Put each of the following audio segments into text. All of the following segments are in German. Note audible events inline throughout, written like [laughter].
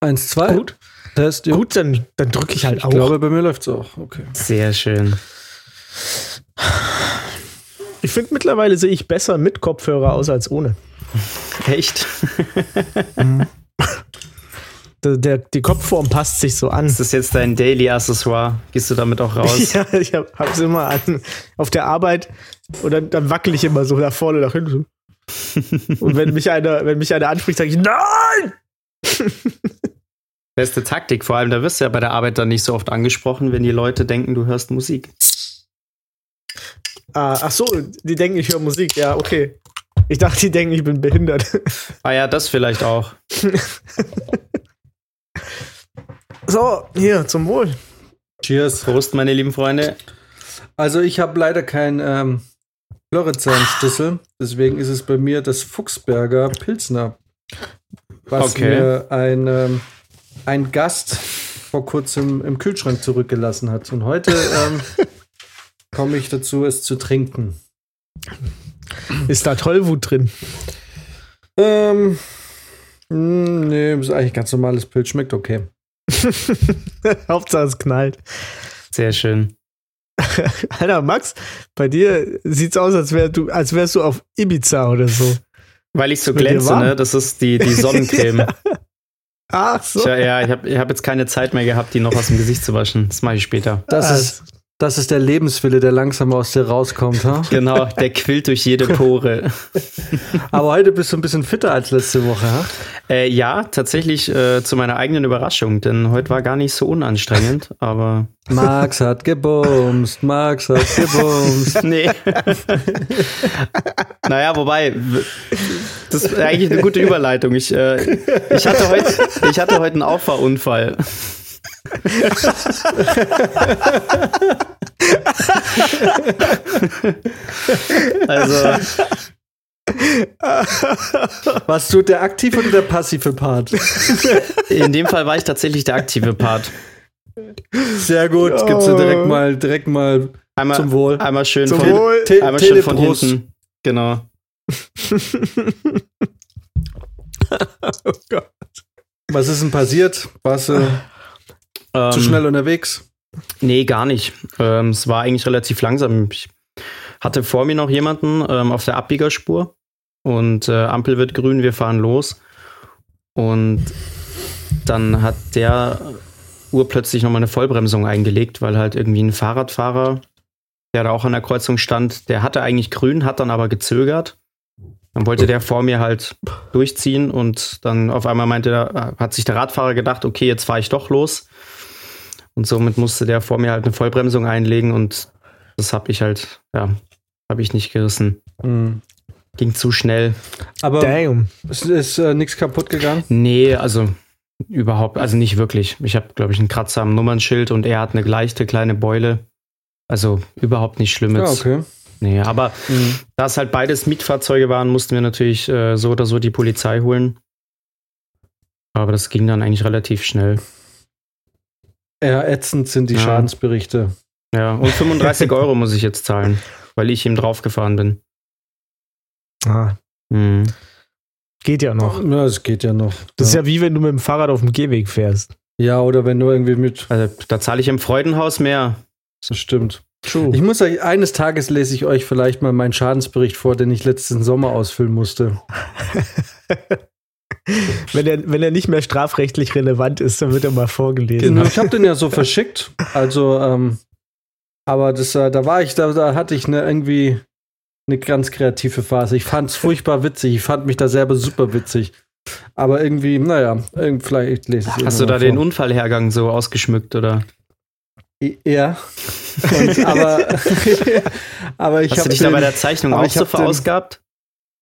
Eins, zwei. Gut. Test, jo. Gut, dann, dann drücke ich halt Ich auch. glaube, bei mir läuft's auch. Okay. Sehr schön. ich finde, mittlerweile sehe ich besser mit Kopfhörer aus als ohne. [laughs] Echt? [laughs] Der, der, die Kopfform passt sich so an. Ist das jetzt dein Daily Accessoire? Gehst du damit auch raus? [laughs] Ja, ich hab, hab's immer an. Auf der Arbeit und dann, dann wackel ich immer so nach vorne, nach hinten. Und wenn mich einer, wenn mich einer anspricht, sage ich, nein! [laughs] Beste Taktik, vor allem da wirst du ja bei der Arbeit dann nicht so oft angesprochen, wenn die Leute denken, du hörst Musik. Ah, ach so, die denken, ich höre Musik. Ja, okay. Ich dachte, die denken, ich bin behindert. [laughs] Ah ja, das vielleicht auch. [laughs] So, hier, zum Wohl. Cheers. Prost, meine lieben Freunde. Also ich habe leider keinen ähm, Floridsam-Schlüssel, deswegen ist es bei mir das Fuchsberger Pilsner, was Okay. mir ein, ähm, ein Gast vor kurzem im Kühlschrank zurückgelassen hat. Und heute ähm, [laughs] komme ich dazu, es zu trinken. Ist da Tollwut drin? Ähm, mh, nee, ist eigentlich ganz normales Pilz, schmeckt okay. [laughs] Hauptsache es knallt. Sehr schön. [laughs] Alter, Max, bei dir sieht's aus, als, wär du, als wärst du auf Ibiza oder so. Weil ich so glänze, ne? Das ist die, die Sonnencreme. [laughs] Ach so. Tja, ja, ich habe ich hab jetzt keine Zeit mehr gehabt, die noch aus dem Gesicht zu waschen. Das mache ich später. Das, Ah, ist, das ist der Lebenswille, der langsam aus dir rauskommt. Ha? [laughs] Genau, der quillt durch jede Pore. [laughs] Aber heute bist du ein bisschen fitter als letzte Woche. Ha? Äh, ja, tatsächlich äh, zu meiner eigenen Überraschung, denn heute war gar nicht so unanstrengend, [laughs] aber Max hat gebumst, Max hat gebumst. nee. naja, wobei, das ist eigentlich eine gute Überleitung. Ich, äh, ich, hatte heute, ich hatte heute einen Auffahrunfall. Also, Warst du der aktive oder der passive Part? in dem Fall war ich tatsächlich der aktive Part. Sehr gut, gibt's dir direkt mal, direkt mal Einmal, Zum Wohl. Einmal schön Zum von, Wohl. Te einmal schön von hinten. Genau. [laughs] oh Gott. Was ist denn passiert? Du Ähm, zu schnell unterwegs? Nee, gar nicht. Ähm, es war eigentlich relativ langsam. Ich hatte vor mir noch jemanden ähm, auf der Abbiegerspur und äh, Ampel wird grün, wir fahren los. Und dann hat der urplötzlich nochmal eine Vollbremsung eingelegt, weil halt irgendwie ein Fahrradfahrer, der da auch an der Kreuzung stand, der hatte eigentlich grün, hat dann aber gezögert. Dann wollte der vor mir halt durchziehen und dann auf einmal meinte hat sich der Radfahrer gedacht, okay, jetzt fahre ich doch los. Und somit musste der vor mir halt eine Vollbremsung einlegen und das habe ich halt, ja, habe ich nicht gerissen. Hm. Ging zu schnell. Aber Damn. es ist äh, nichts kaputt gegangen. Nee, also überhaupt, also nicht wirklich. Ich habe, glaube ich, einen Kratzer am Nummernschild und er hat eine leichte kleine Beule. Also überhaupt nicht schlimm Ja, jetzt. okay. Nee, aber Hm. da es halt beides Mietfahrzeuge waren, mussten wir natürlich äh, so oder so die Polizei holen. Aber das ging dann eigentlich relativ schnell. Ja, ätzend sind die Ja. Schadensberichte. Ja, und 35 [laughs] Euro muss ich jetzt zahlen, weil ich ihm draufgefahren bin. Ah, Hm. geht ja noch. Ja, es geht ja noch. Das ist ja wie wenn du mit dem Fahrrad auf dem Gehweg fährst. ja, oder wenn du irgendwie mit. Also da zahle ich im Freudenhaus mehr. Das stimmt. True. Ich muss euch, eines Tages lese ich euch vielleicht mal meinen Schadensbericht vor, den ich letzten Sommer ausfüllen musste. [laughs] wenn, er, wenn er nicht mehr strafrechtlich relevant ist, dann wird er mal vorgelesen. Genau. Ich habe den ja so verschickt. Also, ähm, aber das, äh, da war ich, da, da hatte ich eine irgendwie eine ganz kreative Phase. Ich fand es furchtbar witzig. Ich fand mich da selber super witzig. Aber irgendwie, naja, irgend- vielleicht lese ich es Hast du da irgendwann den vor. Unfallhergang so ausgeschmückt oder? Ja. Und, aber, [laughs] aber ich Hast du habe dich da bei der Zeichnung auch ich so hab den- verausgabt?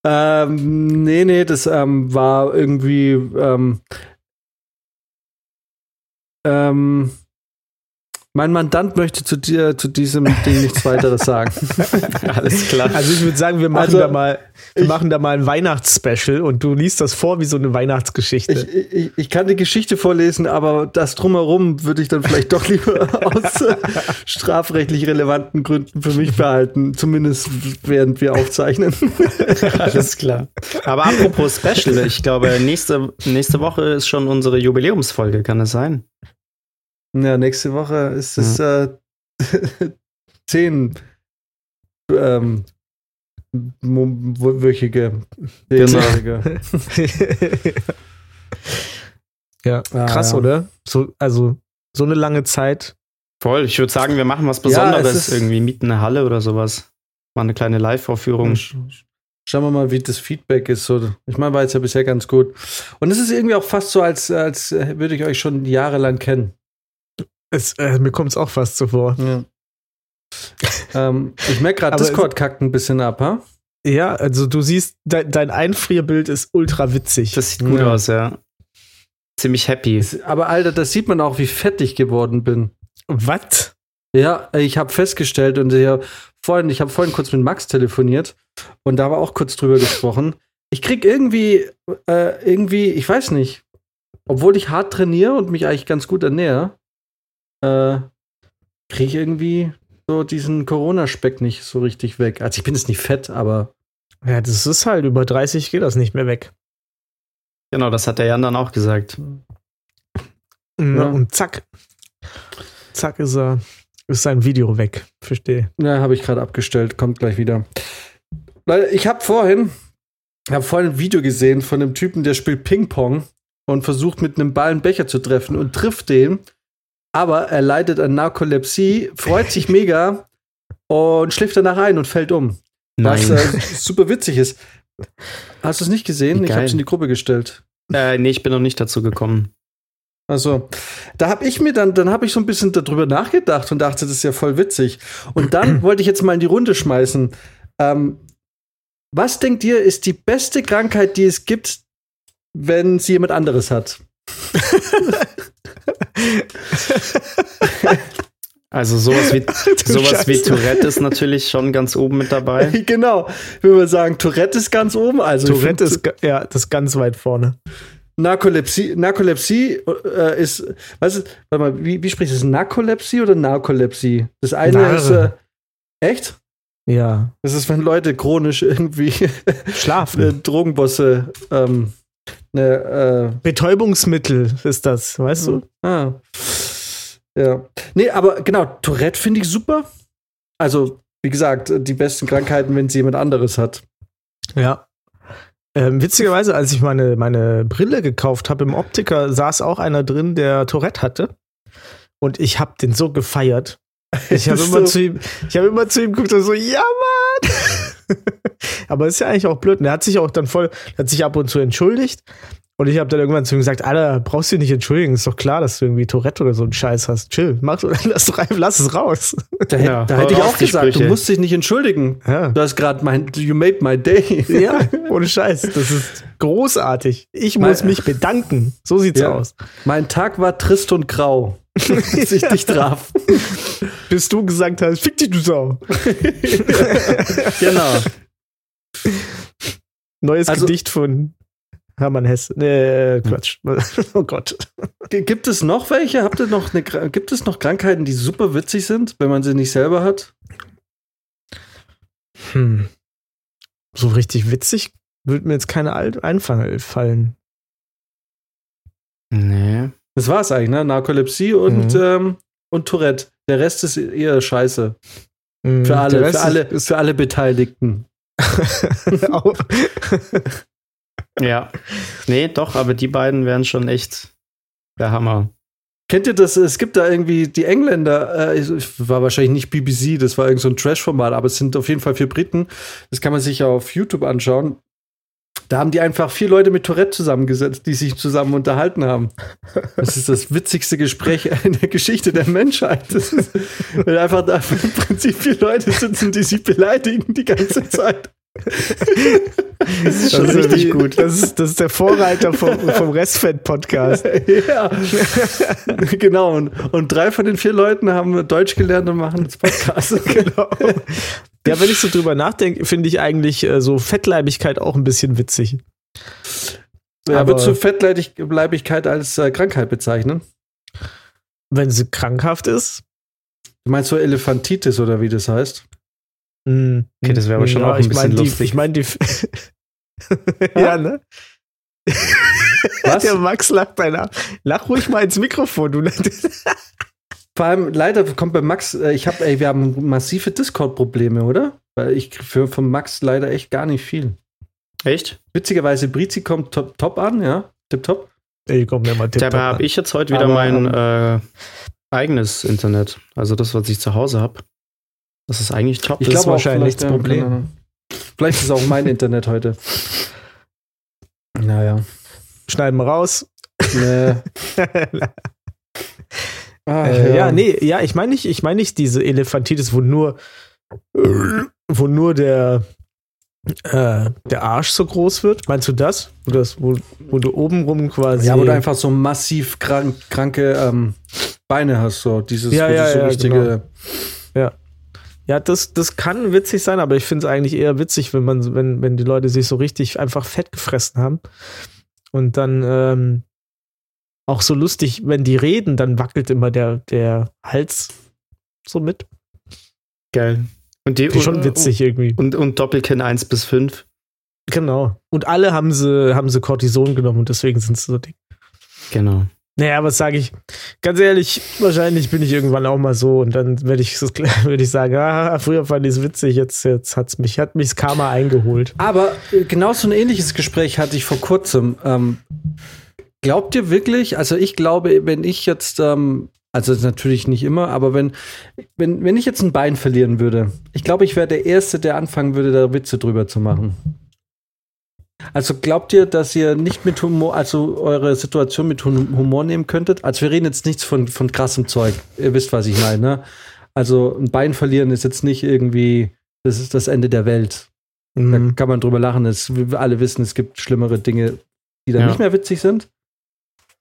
Ähm, nee, nee, das ähm, war irgendwie ähm, ähm, mein Mandant möchte zu dir zu diesem Ding nichts weiteres sagen. [laughs] Alles klar. Also ich würde sagen, wir machen Also, da mal, wir ich- machen da mal ein Weihnachtsspecial und du liest das vor wie so eine Weihnachtsgeschichte. Ich, ich, ich kann die Geschichte vorlesen, aber das drumherum würde ich dann vielleicht doch lieber [laughs] aus strafrechtlich relevanten Gründen für mich behalten, zumindest während wir aufzeichnen. [laughs] Alles klar. Aber apropos Special, ich glaube, nächste, nächste Woche ist schon unsere Jubiläumsfolge, kann es sein? Ja, nächste Woche ist es äh, [laughs] zehn ähm, wöchige, Genau. zehnjährige. [laughs] ja, Ah, krass, ja. oder? So, also so eine lange Zeit. Voll, ich würde sagen, wir machen was Ja, Besonderes, es ist- irgendwie mieten eine Halle oder sowas. Mal eine kleine Live-Vorführung. Sch- Schauen wir mal, wie das Feedback ist. So, ich meine, war jetzt ja bisher ganz gut. Und es ist irgendwie auch fast so, als, als äh, würde ich euch schon jahrelang kennen. Es, äh, mir kommt es auch fast so vor. Ja. ähm, ich merke gerade, Discord kackt ein bisschen ab, ha? Ja, also du siehst, de dein Einfrierbild ist ultra witzig. Das sieht gut Ja. aus, ja. Ziemlich happy. Aber Alter, das sieht man auch, wie fett ich geworden bin. Was? Ja, ich habe festgestellt und ich hab vorhin, ich habe vorhin kurz mit Max telefoniert und da war auch kurz drüber gesprochen. Ich krieg irgendwie, äh, irgendwie, ich weiß nicht, obwohl ich hart trainiere und mich eigentlich ganz gut ernähre, äh, kriege ich irgendwie so diesen Corona-Speck nicht so richtig weg. Also ich bin jetzt nicht fett, aber Ja, das ist halt, über 30 geht das nicht mehr weg. Genau, das hat der Jan dann auch gesagt. Ja. Ja. Und zack. Zack ist er, ist sein Video weg. Verstehe. Ja, habe ich gerade abgestellt, kommt gleich wieder. Leute, ich habe vorhin, habe vorhin ein Video gesehen von einem Typen, der spielt Ping-Pong und versucht mit einem Ball einen Becher zu treffen und trifft den, aber er leidet an Narkolepsie, freut sich mega und schläft danach ein und fällt um. Was Nein. äh, super witzig ist. Hast du es nicht gesehen? Ich es in die Gruppe gestellt. Äh, nee, ich bin noch nicht dazu gekommen. Also, da habe ich mir dann, dann habe ich so ein bisschen darüber nachgedacht und dachte, das ist ja voll witzig. Und dann [clears throat] wollte ich jetzt mal in die Runde schmeißen. Ähm, was denkt ihr, ist die beste Krankheit, die es gibt, wenn sie jemand anderes hat? Also sowas wie, [laughs] sowas wie. Tourette ist natürlich schon ganz oben mit dabei. [laughs] genau. Ich würde mal sagen, Tourette ist ganz oben. Also Tourette ist, ja, das ist ganz weit vorne. Narkolepsie, Narkolepsie äh, ist, was ist, warte mal, wie, wie spricht es? Narkolepsie oder Narkolepsie? Das eine Narre. ist, äh, echt? Ja. Das ist, wenn Leute chronisch irgendwie Schlafen. [laughs] äh, Drogenbosse, ähm, ne, Betäubungsmittel ist das, weißt du? äh, ah. Ja. Nee, aber genau, Tourette finde ich super. Also, wie gesagt, die besten Krankheiten, wenn sie jemand anderes hat. Ja. Ähm, witzigerweise, als ich meine, meine Brille gekauft habe im Optiker, saß auch einer drin, der Tourette hatte. Und ich habe den so gefeiert. Ich habe immer, du- zu ihm- ich hab immer zu ihm geguckt und so, ja, Mann! [laughs] Aber ist ja eigentlich auch blöd. Und er hat sich auch dann voll, hat sich ab und zu entschuldigt. Und ich habe dann irgendwann zu ihm gesagt, Alter, brauchst du dich nicht entschuldigen. Ist doch klar, dass du irgendwie Tourette oder so einen Scheiß hast. Chill, mach, [laughs] lass, doch einfach- lass es raus. Da, Ja, da hätte ich auch gesagt, du Sprüche. musst dich nicht entschuldigen. Ja. Du hast gerade mein, you made my day. [laughs] Ja, ohne Scheiß. Das ist großartig. Ich muss Mein- mich bedanken. So sieht's Ja. aus. Mein Tag war trist und grau, [laughs] bis ich dich traf. Bis du gesagt hast, fick dich, du Sau. [laughs] genau. Neues Also- Gedicht von Hermann Hesse. Nee, Quatsch. [laughs] Oh Gott. Gibt es noch welche? Habt ihr noch eine, gibt es noch Krankheiten, die super witzig sind, wenn man sie nicht selber hat? Hm. So richtig witzig würde mir jetzt keine einfallen. Nee. Das war's eigentlich, ne? Narkolepsie und, Mhm. ähm, und Tourette. Der Rest ist eher scheiße. Hm, Für alle, für alle, ist, für alle Beteiligten. [laughs] Ja. Nee, doch, aber die beiden wären schon echt der Hammer. Kennt ihr das? Es gibt da irgendwie die Engländer, äh, es war wahrscheinlich nicht BBC, das war irgend so ein Trash-Format, aber es sind auf jeden Fall vier Briten. Das kann man sich ja auf YouTube anschauen. Da haben die einfach vier Leute mit Tourette zusammengesetzt, die sich zusammen unterhalten haben. Das ist das witzigste Gespräch in der Geschichte der Menschheit. Das ist, weil einfach da im Prinzip vier Leute sitzen, die sich beleidigen die ganze Zeit. Das ist schon richtig gut. Das ist, das ist der Vorreiter vom, [laughs] vom Restfett-Podcast. ja. [laughs] genau. Und, und drei von den vier Leuten haben Deutsch gelernt und machen jetzt Podcast. [laughs] genau. Ja, wenn ich so drüber nachdenke, finde ich eigentlich äh, so Fettleibigkeit auch ein bisschen witzig. Ja, würdest du Fettleibigkeit als äh, Krankheit bezeichnen? Wenn sie krankhaft ist. Du meinst so Elefantitis oder wie das heißt? Okay, Okay, das wäre aber schon auch ein ich bisschen mein, die, lustig. Ich meine, die. [laughs] ja, ne? Was? Der Max lacht einer. Lach ruhig mal ins Mikrofon. Du Vor allem, leider kommt bei Max, äh, ich habe, ey, wir haben massive Discord-Probleme, oder? Weil ich für von Max leider echt gar nicht viel. Echt? Witzigerweise, Brizi kommt top, top an, ja? Tip top. Ey, komm, mir mal Dabei habe ich jetzt heute wieder Aber, mein äh, eigenes Internet. Also das, was ich zu Hause habe. Das ist eigentlich top. Ich Das ist glaube wahrscheinlich das ja, Problem. Vielleicht ist es auch mein Internet heute. Naja. Schneiden wir raus. Nee. Ach, [laughs] äh, ja. nee, ja, ich meine nicht, ich meine nicht diese Elefantitis, wo nur, wo nur der, äh, der Arsch so groß wird. Meinst du das? Wo, das, wo, wo du oben rum quasi. Ja, wo du einfach so massiv krank, kranke ähm, Beine hast, so dieses Ja, wo ja, du so ja, richtige. Ja, das, das kann witzig sein, aber ich finde es eigentlich eher witzig, wenn man, wenn, wenn die Leute sich so richtig einfach fett gefressen haben. Und dann ähm, auch so lustig, wenn die reden, dann wackelt immer der, der Hals so mit. geil. Und die schon witzig irgendwie. Und, und Doppelkinn 1 bis 5. Genau. Und alle haben sie, haben sie Cortison genommen und deswegen sind sie so dick. Genau. Naja, was sage ich? Ganz ehrlich, wahrscheinlich bin ich irgendwann auch mal so und dann werde ich, [laughs] werd ich sagen, ah, früher fand ich es witzig, jetzt, jetzt hat's mich, hat mich das Karma eingeholt. Aber äh, genau so ein ähnliches Gespräch hatte ich vor kurzem. Ähm, glaubt ihr wirklich, also ich glaube, wenn ich jetzt, ähm, also natürlich nicht immer, aber wenn, wenn, wenn ich jetzt ein Bein verlieren würde, ich glaube, ich wäre der Erste, der anfangen würde, da Witze drüber zu machen. Also glaubt ihr, dass ihr nicht mit Humor, also eure Situation mit Hum- Humor nehmen könntet? Also wir reden jetzt nichts von, von krassem Zeug. Ihr wisst, was ich meine, ne? Also ein Bein verlieren ist jetzt nicht irgendwie, das ist das Ende der Welt. Da Mhm. kann man drüber lachen. Es, wir alle wissen, es gibt schlimmere Dinge, die dann Ja. nicht mehr witzig sind.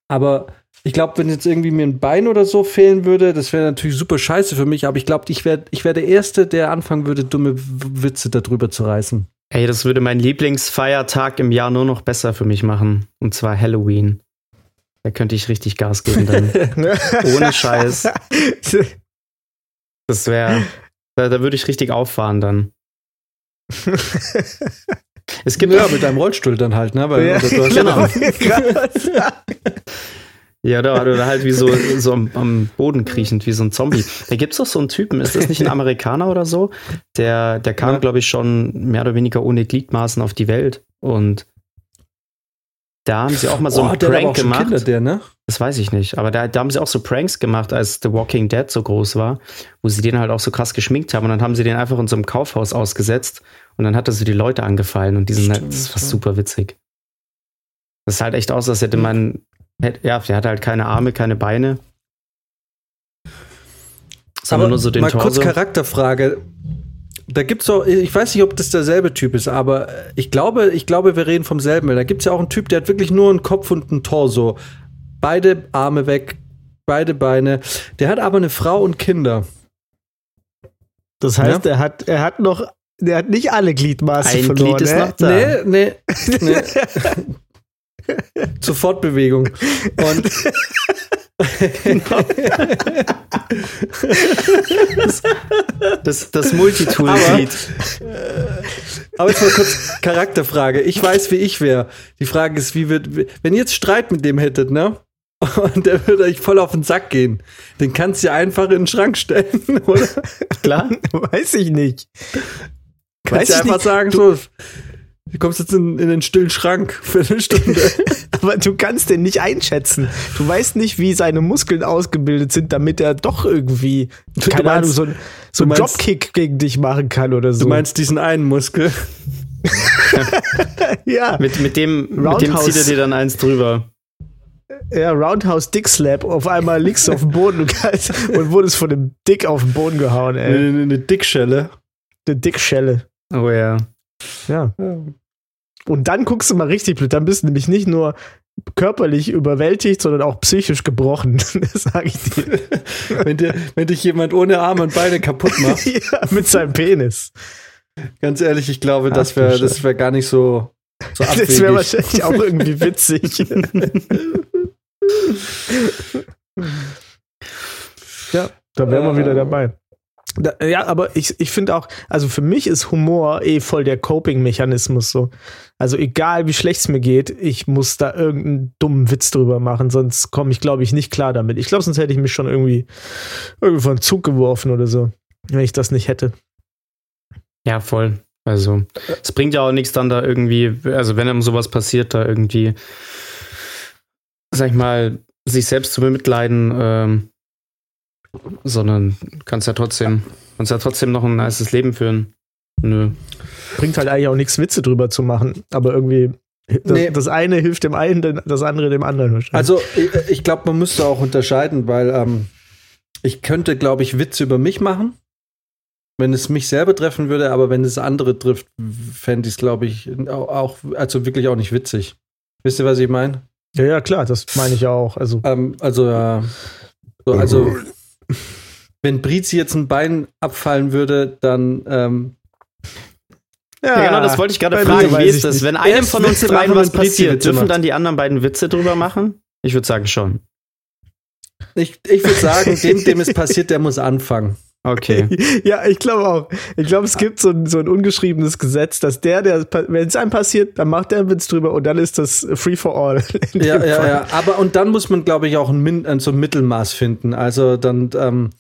Aber ich glaube, wenn jetzt irgendwie mir ein Bein oder so fehlen würde, das wäre natürlich super scheiße für mich. Aber ich glaube, ich wäre ich wär der Erste, der anfangen würde, dumme Witze darüber zu reißen. Ey, das würde meinen Lieblingsfeiertag im Jahr nur noch besser für mich machen. Und zwar Halloween. Da könnte ich richtig Gas geben dann. [laughs] Ohne Scheiß. [laughs] Das wäre. Da, da würde ich richtig auffahren dann. Es gibt ja, mit deinem Rollstuhl dann halt, ne? Weil Ja, du hast [laughs] genau. Ja da oder halt wie so, so am, am Boden kriechend, wie so ein Zombie. Da gibt's doch so einen Typen, ist das nicht ein Amerikaner oder so? Der, der kam, Ja. glaube ich, schon mehr oder weniger ohne Gliedmaßen auf die Welt. Und da haben sie auch mal so oh, einen Prank gemacht. Kinder, der, ne? Das weiß ich nicht. Aber da, da haben sie auch so Pranks gemacht, als The Walking Dead so groß war, wo sie den halt auch so krass geschminkt haben. Und dann haben sie den einfach in so einem Kaufhaus ausgesetzt. Und dann hat er so die Leute angefallen. Und die sind halt, das war super witzig. Das sah halt echt aus, als hätte man, ja, der hatte halt keine Arme, keine Beine. Sondern nur so den mal kurz Torso. Charakterfrage. Da gibt's doch, ich weiß nicht, ob das derselbe Typ ist, aber ich glaube, ich glaube, wir reden vom selben. Da gibt's ja auch einen Typ, der hat wirklich nur einen Kopf und einen Torso. Beide Arme weg, beide Beine. Der hat aber eine Frau und Kinder. Das heißt, er hat, er hat noch, er hat nicht alle Gliedmaßen Ein verloren. Glied ist ne? noch da. Nee, nee, [laughs] nee. [laughs] Zur Fortbewegung. Und Das, das Multitool-Glied. Aber jetzt mal kurz Charakterfrage. Ich weiß, wie ich wäre. Die Frage ist, wie wird, wenn ihr jetzt Streit mit dem hättet, ne? Und der würde euch voll auf den Sack gehen. Den kannst du ja einfach in den Schrank stellen, [laughs] oder? Klar. Weiß ich nicht. Kannst Weiß du ich einfach nicht. sagen, so, du kommst jetzt in, in den stillen Schrank für eine Stunde. [laughs] Aber du kannst den nicht einschätzen. Du weißt nicht, wie seine Muskeln ausgebildet sind, damit er doch irgendwie, Du keine meinst- Ahnung, so, ein- so einen meinst- Dropkick gegen dich machen kann oder so. Du meinst diesen einen Muskel. [laughs] ja, Mit, mit, dem, mit dem Roundhouse. zieht er dir dann eins drüber. ja, Roundhouse Dick Slap. Auf einmal liegst du auf dem Boden und wurdest von dem Dick auf den Boden gehauen, ey. Eine, eine Dickschelle. Eine Dickschelle. Oh ja. Ja. Und dann guckst du mal richtig blöd. Dann bist du nämlich nicht nur körperlich überwältigt, sondern auch psychisch gebrochen. [laughs] Das sage ich dir. [laughs] wenn, dir, wenn dich jemand ohne Arme und Beine kaputt [laughs] macht. ja, mit seinem Penis. Ganz ehrlich, ich glaube, Ach das wäre das wär gar nicht so, so Das wäre wahrscheinlich auch irgendwie witzig. ja, da wären wir wieder dabei. Da, ja, aber ich, ich finde auch, also für mich ist Humor eh voll der Coping-Mechanismus so. Also egal wie schlecht es mir geht, ich muss da irgendeinen dummen Witz drüber machen, sonst komme ich, glaube ich, nicht klar damit. Ich glaube, sonst hätte ich mich schon irgendwie, irgendwie von Zug geworfen oder so, wenn ich das nicht hätte. Ja, voll. Also, es bringt ja auch nichts dann da irgendwie, also wenn einem sowas passiert, da irgendwie, sag ich mal, sich selbst zu bemitleiden, ähm, sondern kannst ja trotzdem, kannst ja trotzdem noch ein nices Leben führen. Nö. Bringt halt eigentlich auch nichts, Witze drüber zu machen, aber irgendwie. Das, Nee. das eine hilft dem einen, das andere dem anderen wahrscheinlich. Also ich, ich glaube, man müsste auch unterscheiden, weil ähm, ich könnte, glaube ich, Witze über mich machen, wenn es mich selber treffen würde, aber wenn es andere trifft, fände ich es, glaube ich, auch, auch, also wirklich auch nicht witzig. Wisst ihr, was ich meine? ja, ja, klar, das meine ich ja auch. Also, Ähm, also, ja. So, also, wenn Brizi jetzt ein Bein abfallen würde, dann ähm, Ja, genau, das wollte ich gerade fragen. Wie ist das? nicht. Wenn einem von uns dreien was passiert, Witze dürfen macht. dann die anderen beiden Witze drüber machen? Ich würde sagen schon. ich, ich würde sagen, [laughs] dem, dem es passiert, der muss anfangen. Okay. [laughs] ja, ich glaube auch. Ich glaube, es gibt so ein, so ein ungeschriebenes Gesetz, dass der, der, wenn es einem passiert, dann macht der einen Witz drüber und dann ist das free for all. Ja, ja, Fall. ja. Aber und dann muss man, glaube ich, auch ein, Min ein so ein Mittelmaß finden. Also dann, ähm,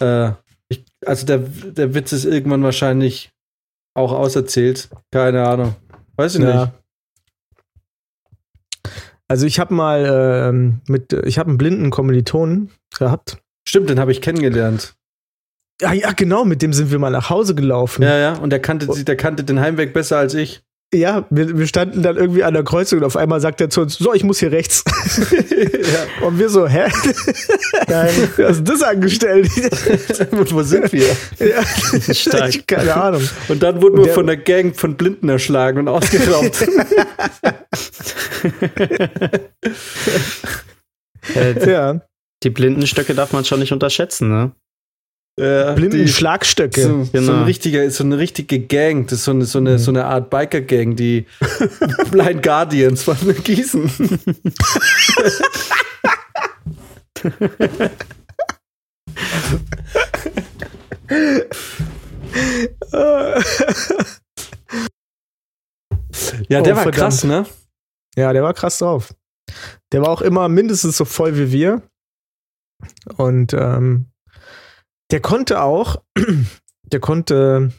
äh, ich, also der, der Witz ist irgendwann wahrscheinlich auch auserzählt. Keine Ahnung. Weiß ich nicht. Ja. Also ich habe mal ähm, mit, ich habe einen blinden Kommilitonen gehabt. Stimmt, den habe ich kennengelernt. Ja, ja, genau, mit dem sind wir mal nach Hause gelaufen. Ja, ja. Und der kannte, der kannte den Heimweg besser als ich. Ja, wir, wir standen dann irgendwie an der Kreuzung und auf einmal sagt er zu uns, so, ich muss hier rechts. [laughs] Und wir so, hä? Geil. Was hast du das angestellt? Und [laughs] wo sind wir? ja, [laughs] Stark. keine Ahnung. Und dann wurden wir Der- von der Gang von Blinden erschlagen und ausgeraubt. äh, Ja, die Blindenstöcke darf man schon nicht unterschätzen, ne? Ja, blinden die- Schlagstöcke. So, so, Genau. ein richtiger, so eine richtige Gang, das ist so eine, so eine, so eine Art Biker-Gang, die [laughs] Blind Guardians von [laughs] Gießen. Ja, der Oh, war verdammt. krass, ne? Ja, der war krass drauf. Der war auch immer mindestens so voll wie wir. Und ähm, der konnte auch, [clears throat] der konnte,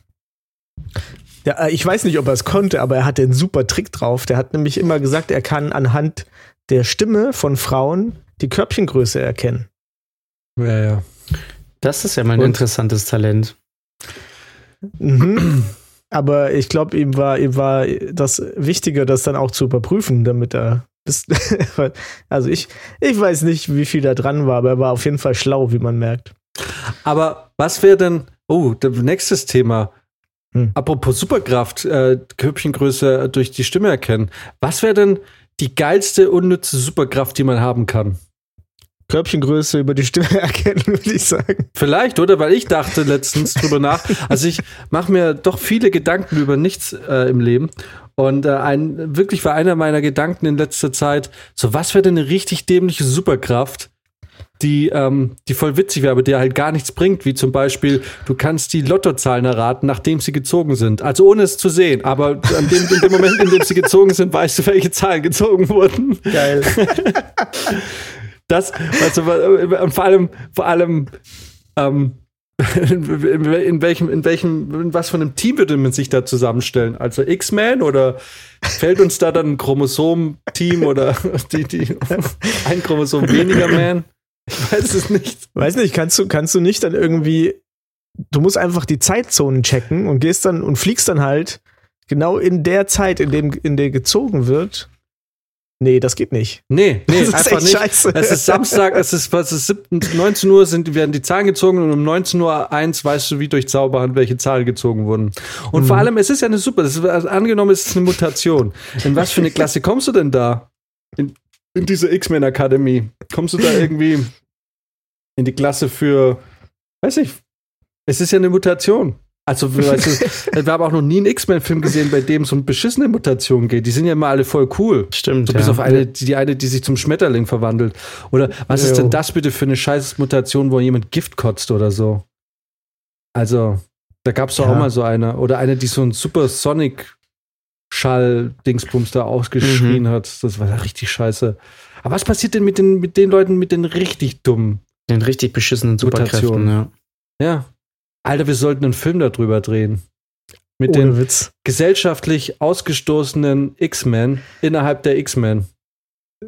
der, äh, ich weiß nicht, ob er es konnte, aber er hatte einen super Trick drauf. Der hat nämlich immer gesagt, er kann anhand der Stimme von Frauen die Körbchengröße erkennen. Ja, ja. Das ist ja mal ein Und? interessantes Talent. Mhm. Aber ich glaube, ihm war, ihm war das wichtiger, das dann auch zu überprüfen, damit er. [laughs] bis- also ich, ich weiß nicht, wie viel da dran war, aber er war auf jeden Fall schlau, wie man merkt. Aber was wäre denn, oh, das nächstes Thema. Hm. Apropos Superkraft, äh, Körbchengröße durch die Stimme erkennen. Was wäre denn die geilste unnütze Superkraft, die man haben kann? Körbchengröße über die Stimme [laughs] erkennen, würde ich sagen. Vielleicht, oder? Weil ich dachte letztens drüber nach. Also ich mache mir doch viele Gedanken über nichts äh, im Leben. Und äh, ein, wirklich war einer meiner Gedanken in letzter Zeit, so was wäre denn eine richtig dämliche Superkraft, die, ähm, die voll witzig wäre, aber der halt gar nichts bringt, wie zum Beispiel, du kannst die Lottozahlen erraten, nachdem sie gezogen sind. Also ohne es zu sehen, aber an dem, in dem Moment, in dem sie gezogen sind, weißt du, welche Zahlen gezogen wurden. Geil. [laughs] Das, also, und vor allem, vor allem, ähm, [laughs] in, in welchem, in welchem, in was von einem Team würde man sich da zusammenstellen? Also X-Men oder fällt uns da dann ein Chromosom-Team oder [laughs] die, die, ein Chromosom weniger Man? Ich weiß es nicht. Weiß nicht, kannst du, kannst du nicht dann irgendwie. Du musst einfach die Zeitzonen checken und gehst dann und fliegst dann halt genau in der Zeit, in dem in der gezogen wird. Nee, das geht nicht. Nee, [laughs] nee, Das ist einfach echt nicht. scheiße. Es ist Samstag, es ist, was ist 7, 19 Uhr sind, werden die Zahlen gezogen und um 19 Uhr eins weißt du, wie durch Zauberhand welche Zahlen gezogen wurden. Und Mhm. vor allem, es ist ja eine super, das ist, also angenommen, es ist eine Mutation. In was für eine Klasse kommst du denn da? In, in diese X-Men Academy. Kommst du da irgendwie in die Klasse für, weiß ich, es ist ja eine Mutation. Also, [laughs] weißt du, wir haben auch noch nie einen X-Men-Film gesehen, bei dem es um beschissene Mutationen geht. Die sind ja immer alle voll cool. Stimmt. So ja. bis auf eine, die, eine, die sich zum Schmetterling verwandelt. Oder was ist Jo. denn das bitte für eine scheiß Mutation, wo jemand Gift kotzt oder so? Also, da gab es doch Ja. auch mal so eine. Oder eine, die so ein Supersonic Schall-Dingsbums da ausgeschrien Mhm. hat. Das war ja richtig scheiße. Aber was passiert denn mit den, mit den Leuten, mit den richtig dummen? Den richtig beschissenen Superkräften, ja. Ja. Alter, wir sollten einen Film darüber drehen. Mit Ohne den Witz. gesellschaftlich ausgestoßenen X-Men innerhalb der X-Men.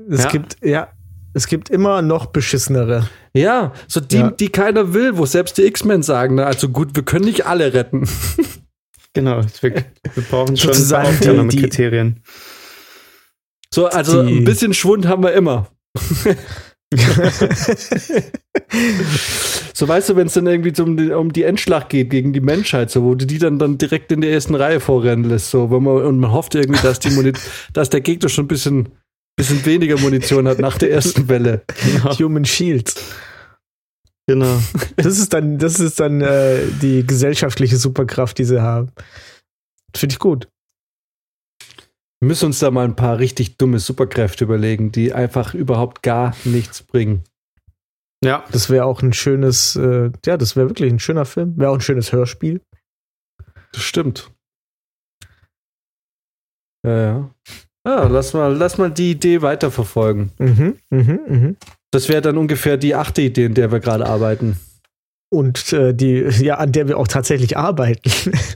Es Ja. gibt, ja, es gibt immer noch beschissenere. Ja, so die, Ja. die keiner will, wo selbst die X-Men sagen, na, also gut, wir können nicht alle retten. [laughs] Genau. Wir, wir brauchen schon Sozusagen die- die- Kriterien. So, also Die- ein bisschen Schwund haben wir immer. [laughs] So, weißt du, wenn es dann irgendwie zum, um die Endschlacht geht gegen die Menschheit, so, wo du die dann, dann direkt in der ersten Reihe vorrennen lässt, so, wenn man, und man hofft irgendwie, dass, die [laughs] dass der Gegner schon ein bisschen, bisschen weniger Munition hat nach der ersten Welle. Genau. Human Shield. Genau. [laughs] Das ist dann, das ist dann äh, die gesellschaftliche Superkraft, die sie haben. Finde ich gut. Wir müssen uns da mal ein paar richtig dumme Superkräfte überlegen, die einfach überhaupt gar nichts bringen. Ja. Das wäre auch ein schönes, äh, ja, das wäre wirklich ein schöner Film. Wäre auch ein schönes Hörspiel. Das stimmt. Ja, ja. Ja, lass mal, lass mal die Idee weiterverfolgen. Mhm, mhm, mhm. Das wäre dann ungefähr die achte Idee, in der wir gerade arbeiten. Und äh, die, ja, an der wir auch tatsächlich arbeiten.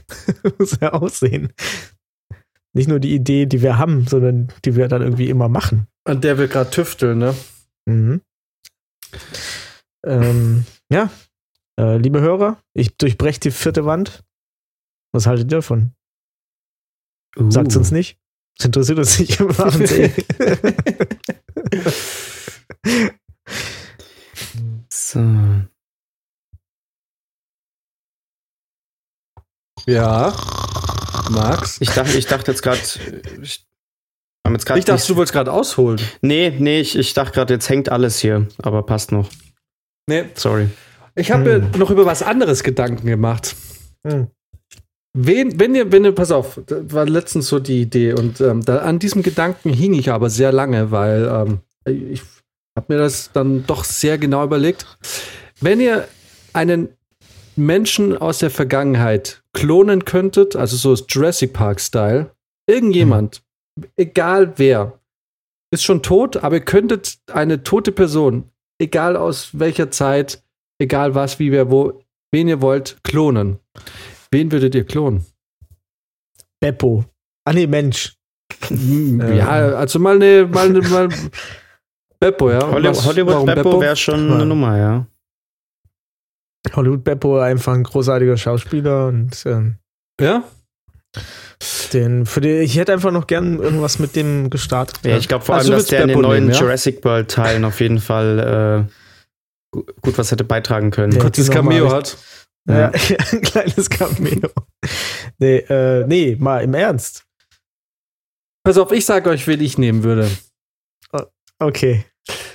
[laughs] Muss ja aussehen. Nicht nur die Idee, die wir haben, sondern die wir dann irgendwie immer machen. An der wir gerade tüfteln, ne? Mhm. Ähm, ja, äh, liebe Hörer, ich durchbreche die vierte Wand. Was haltet ihr davon? Sagt Uh. uns nicht. Das interessiert uns nicht. [laughs] [laughs] So. Ja. Max? Ich dachte, ich dachte jetzt gerade. Ich, Ich dachte, nicht- du wolltest gerade ausholen. Nee, nee, ich, ich dachte gerade, jetzt hängt alles hier, aber passt noch. Nee. Sorry. Ich habe Hm. mir noch über was anderes Gedanken gemacht. Hm. Wen, wenn ihr, wenn ihr, pass auf, das war letztens so die Idee und ähm, da, an diesem Gedanken hing ich aber sehr lange, weil ähm, ich habe mir das dann doch sehr genau überlegt. Wenn ihr einen Menschen aus der Vergangenheit klonen könntet, also so Jurassic Park-Style, irgendjemand, egal wer, ist schon tot, aber ihr könntet eine tote Person, egal aus welcher Zeit, egal was, wie, wer, wo, wen ihr wollt, klonen. Wen würdet ihr klonen? Beppo. Ah, nee, Mensch. Ja, also mal eine, mal eine, mal [laughs] [laughs] Beppo, ja. Holly, Was- Hollywood warum Beppo wäre schon eine Nummer, ja. Hollywood Beppo, einfach ein großartiger Schauspieler und ähm, Ja? den, für den, ich hätte einfach noch gern irgendwas mit dem gestartet. Ja, ich glaube vor Also allem, dass der in den Beppo neuen nehmen, ja? Jurassic World Teilen auf jeden Fall äh, gu- gut was hätte beitragen können. Ja. Kurzes Cameo hat. Ja, [laughs] ein kleines Cameo. Nee, äh, nee, mal im Ernst. Pass auf, ich sage euch, wen ich nehmen würde. Okay.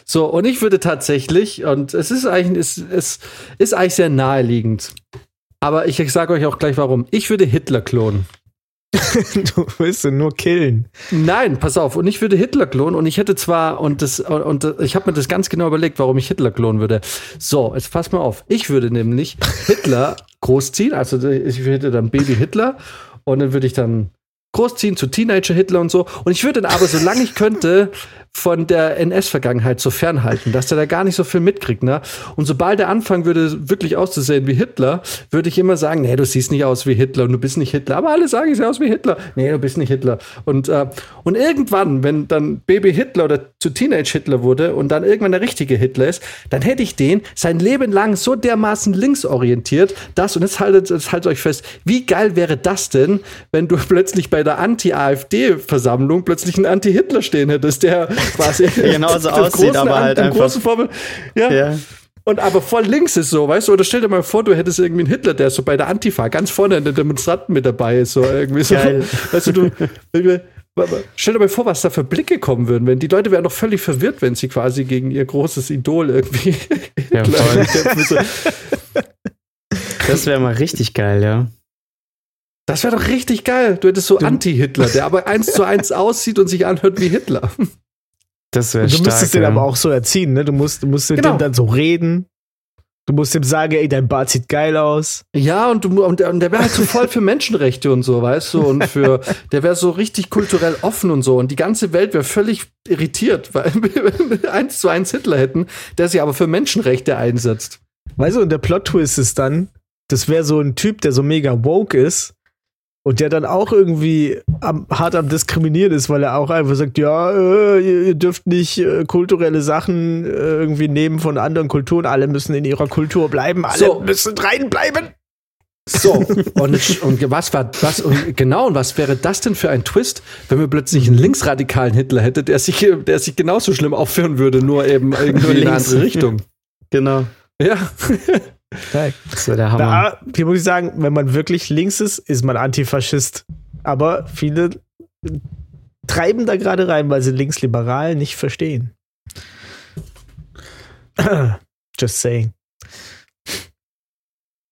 So, und ich würde tatsächlich, und es ist eigentlich, es, es ist eigentlich sehr naheliegend. Aber ich sage euch auch gleich warum. Ich würde Hitler klonen. [laughs] du willst ihn nur killen. Nein, pass auf. Und ich würde Hitler klonen. Und ich hätte zwar, und das, und ich habe mir das ganz genau überlegt, warum ich Hitler klonen würde. So, jetzt pass mal auf. Ich würde nämlich Hitler [laughs] großziehen. Also ich hätte dann Baby Hitler. Und dann würde ich dann großziehen zu Teenager Hitler und so. Und ich würde dann aber, solange ich könnte, von der NS-Vergangenheit so fernhalten, dass der da gar nicht so viel mitkriegt. Ne? Und sobald er anfangen würde, wirklich auszusehen wie Hitler, würde ich immer sagen, nee, du siehst nicht aus wie Hitler und du bist nicht Hitler. Aber alle sagen, ich sehe aus wie Hitler. Nee, du bist nicht Hitler. Und, äh, und irgendwann, wenn dann Baby Hitler oder zu Teenage Hitler wurde und dann irgendwann der richtige Hitler ist, dann hätte ich den sein Leben lang so dermaßen linksorientiert, dass, und jetzt haltet, jetzt haltet euch fest, wie geil wäre das denn, wenn du plötzlich bei der Anti-AfD-Versammlung plötzlich einen Anti-Hitler stehen hättest, der quasi [laughs] Genauso aussieht, aber halt einfach- großen Vorbild, ja, Ja. und aber voll links ist so, weißt du? Oder stell dir mal vor, du hättest irgendwie einen Hitler, der so bei der Antifa ganz vorne in den Demonstranten mit dabei ist, so irgendwie so. Geil. [laughs] Weißt du, du stell dir mal vor, was da für Blicke kommen würden, wenn die Leute wären doch völlig verwirrt, wenn sie quasi gegen ihr großes Idol irgendwie [laughs] Ja, Hitler. Das wäre mal richtig geil, ja. Das wäre doch richtig geil. Du hättest so Anti-Hitler, der aber eins zu eins aussieht und sich anhört wie Hitler. Das wäre Und du stark. müsstest den aber auch so erziehen, ne? Du musst, du musst mit Genau. dem dann so reden. Du musst ihm sagen, ey, dein Bart sieht geil aus. Ja, und, du, und der, und der wäre halt so voll für [laughs] Menschenrechte und so, weißt du, und für, der wäre so richtig kulturell offen und so, und die ganze Welt wäre völlig irritiert, weil wir [laughs] eins zu eins Hitler hätten, der sich aber für Menschenrechte einsetzt. Weißt du, und der Plot-Twist ist dann, das wäre so ein Typ, der so mega woke ist und der dann auch irgendwie am, hart am Diskriminieren ist, weil er auch einfach sagt, ja, äh, ihr, dürft nicht äh, kulturelle Sachen äh, irgendwie nehmen von anderen Kulturen, alle müssen in ihrer Kultur bleiben, alle So. müssen reinbleiben. So, [laughs] und, und was war, was, und genau, und was wäre das denn für ein Twist, wenn wir plötzlich einen linksradikalen Hitler hätte, der sich, der sich genauso schlimm aufführen würde, nur eben irgendwie in eine andere Richtung. Genau. Ja. Das wäre der Hammer. Da, hier muss ich sagen, wenn man wirklich links ist, ist man Antifaschist. Aber viele treiben da gerade rein, weil sie linksliberal nicht verstehen. [clears throat] Just saying.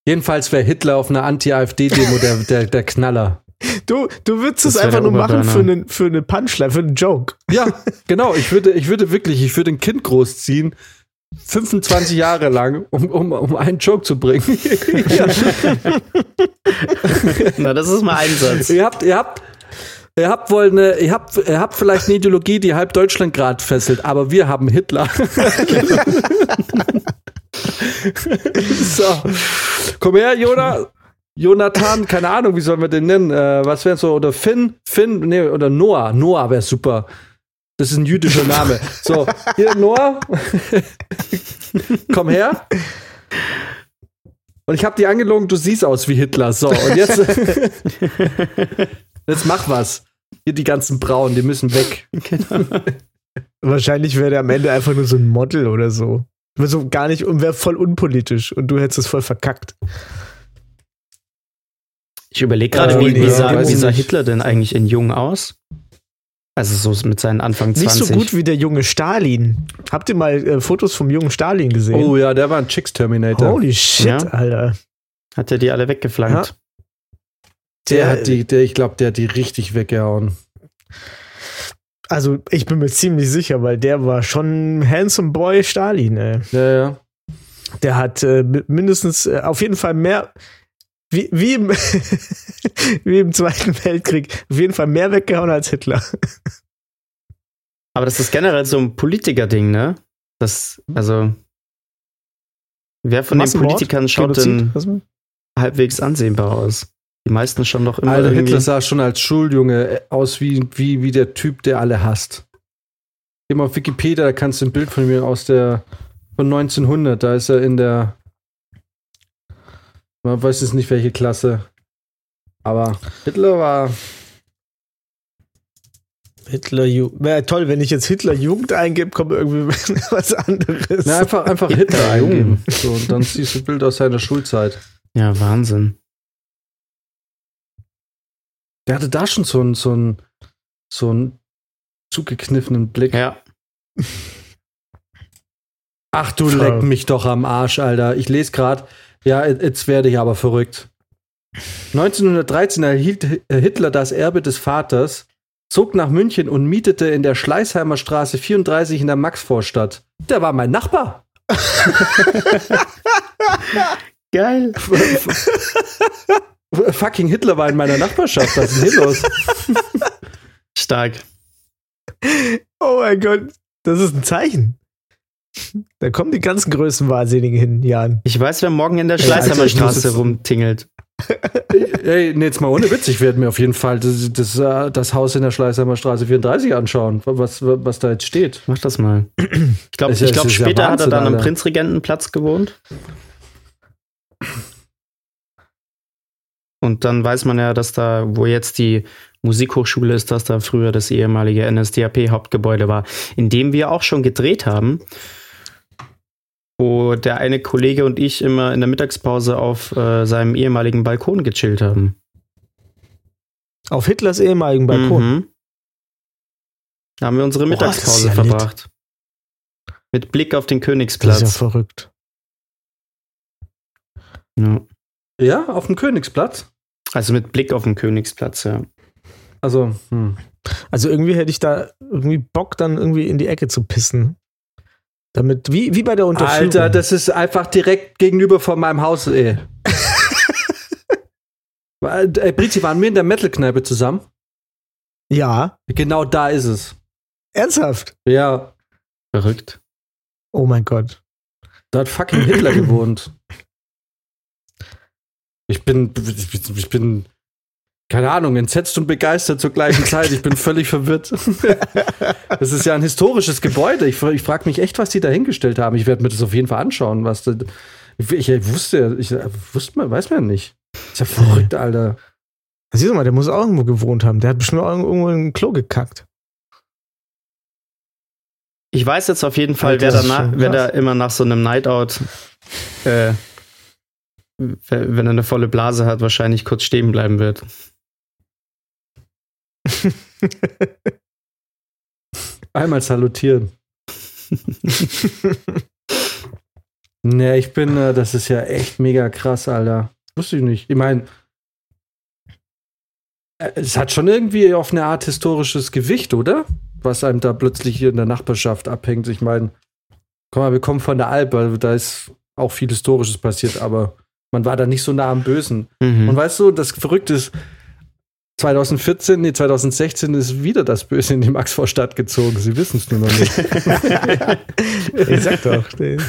Jedenfalls wäre Hitler auf einer Anti-AfD-Demo der, der, der Knaller. Du, du würdest Das es einfach nur machen für eine für eine Punchline, für einen Joke. Ja, [laughs] genau. Ich würde, ich würde wirklich, ich würde ein Kind großziehen, 25 Jahre lang, um, um, um einen Joke zu bringen. [laughs] Na, das ist mal ein Satz. Ihr habt, ihr habt, ihr habt wohl eine, ihr habt, ihr habt vielleicht eine Ideologie, die halb Deutschland gerade fesselt, aber wir haben Hitler. [laughs] so. Komm her, Jonah. Jonathan, keine Ahnung, wie sollen wir den nennen? Äh, was wäre so? Oder Finn? Finn? Nee, oder Noah. Noah wäre super. Das ist ein jüdischer Name. So, hier, Noah. Komm her. Und ich habe dir angelogen, du siehst aus wie Hitler. So, und jetzt. [laughs] jetzt mach was. Hier die ganzen Brauen, die müssen weg. Wahrscheinlich wäre der am Ende einfach nur so ein Model oder so. So gar nicht und wäre voll unpolitisch und du hättest es voll verkackt. Ich überlege gerade, Äh, wie, wie, ja, sah, wie sah. Hitler denn eigentlich in jung aus? Also so mit seinen Anfang 20. Nicht so gut wie der junge Stalin. Habt ihr mal äh, Fotos vom jungen Stalin gesehen? Oh ja, der war ein Chicks-Terminator. Holy shit, Ja. Alter. Hat er die alle weggeflankt? Der hat die, der, ich glaube, der hat die richtig weggehauen. Also, ich bin mir ziemlich sicher, weil der war schon ein handsome boy Stalin, ey. Ja, ja. Der hat äh, mi- mindestens äh, auf jeden Fall mehr, wie, wie, im, [laughs] wie im Zweiten Weltkrieg, auf jeden Fall mehr weggehauen als Hitler. Aber das ist generell so ein Politiker-Ding, ne? Das, also. Wer von den? Politikern schaut Genozid? denn halbwegs ansehbar aus? Die meisten schon doch immer Alter. Hitler sah schon als Schuljunge äh, aus wie, wie, wie der Typ, der alle hasst. Geh mal auf Wikipedia, da kannst du ein Bild von mir aus der von 1900, da ist er in der man weiß jetzt nicht welche Klasse. Aber Hitler war Hitler Jugend. Wäre toll, wenn ich jetzt Hitler Jugend eingebe, kommt irgendwie [laughs] was anderes. na, einfach, einfach Hitler eingeben. So, und dann siehst du ein Bild aus seiner Schulzeit. Ja, Wahnsinn. Der hatte da schon so einen, so einen, so einen zugekniffenen Blick. Ja. Ach du Voll. leck mich doch am Arsch, Alter. Ich lese gerade, ja, jetzt werde ich aber verrückt. 1913 erhielt Hitler das Erbe des Vaters, zog nach München und mietete in der Schleißheimer Straße 34 in der Maxvorstadt. Der war mein Nachbar. [laughs] Geil. [laughs] Fucking Hitler war in meiner Nachbarschaft. Was ist denn hier los? Stark. Oh mein Gott, das ist ein Zeichen. Da kommen die ganzen Größenwahnsinnigen hin, Jan. Ich weiß, wer morgen in der Ey, Schleißheimer Alter, ich muss Straße jetzt- rumtingelt. Ey, nee, jetzt mal ohne Witz, ich werde mir auf jeden Fall das, das, äh, das Haus in der Schleißheimer Straße 34 anschauen, was, was da jetzt steht. Mach das mal. Ich glaube, ja- glaub, ja später hat er Wahnsinn, dann am. Prinzregentenplatz gewohnt. Und dann weiß man ja, dass da, wo jetzt die Musikhochschule ist, dass da früher das ehemalige NSDAP-Hauptgebäude war, in dem wir auch schon gedreht haben. Wo der eine Kollege und ich immer in der Mittagspause auf äh, seinem ehemaligen Balkon gechillt haben. Auf Hitlers ehemaligen Balkon. Mhm. Da haben wir unsere das Mittagspause ja lit. verbracht. Mit Blick auf den Das Königsplatz. ist ja verrückt. Ja. Ja, auf dem Königsplatz. Also mit Blick auf den Königsplatz, ja. Also, hm. Also irgendwie hätte ich da irgendwie Bock, dann irgendwie in die Ecke zu pissen. Damit, wie, wie bei der Unterführung. Alter, das ist einfach direkt gegenüber von meinem Haus, ey. [laughs] Weil, ey, Brizi, waren wir in der Metal-Kneipe zusammen? ja, Genau da ist es. ernsthaft. Ja, Verrückt. Oh mein Gott. da hat fucking Hitler [clears throat] gewohnt. Ich bin, ich bin, ich bin, keine Ahnung, entsetzt und begeistert zur gleichen Zeit. Ich bin völlig verwirrt. [laughs] Das ist ja ein historisches Gebäude. Ich, ich frage mich echt, was die da hingestellt haben. Ich werde mir das auf jeden Fall anschauen. Was da, ich, ich wusste, ich wusste man, weiß man nicht. Ist ja verrückt, Alter. Siehst du mal, der muss auch irgendwo gewohnt haben. Der hat bestimmt auch irgendwo in ein Klo gekackt. Ich weiß jetzt auf jeden Fall, Alter, wer, danach, wer da immer nach so einem Nightout, äh, wenn er eine volle Blase hat, wahrscheinlich kurz stehen bleiben wird. [laughs] Einmal salutieren. [laughs] Nee, ich bin, äh, das ist ja echt mega krass, Alter. Wusste ich nicht. Ich meine, es hat schon irgendwie auf eine Art historisches Gewicht, oder? Was einem da plötzlich hier in der Nachbarschaft abhängt. Ich meine, guck mal, wir kommen von der Alp, also da ist auch viel Historisches passiert, aber man war da nicht so nah am Bösen. Mhm. Und weißt du, das Verrückte ist, 2014, nee, 2016 ist wieder das Böse in die Maxvorstadt gezogen. Sie wissen es nur noch nicht. [laughs] ich sag doch. nee. [laughs]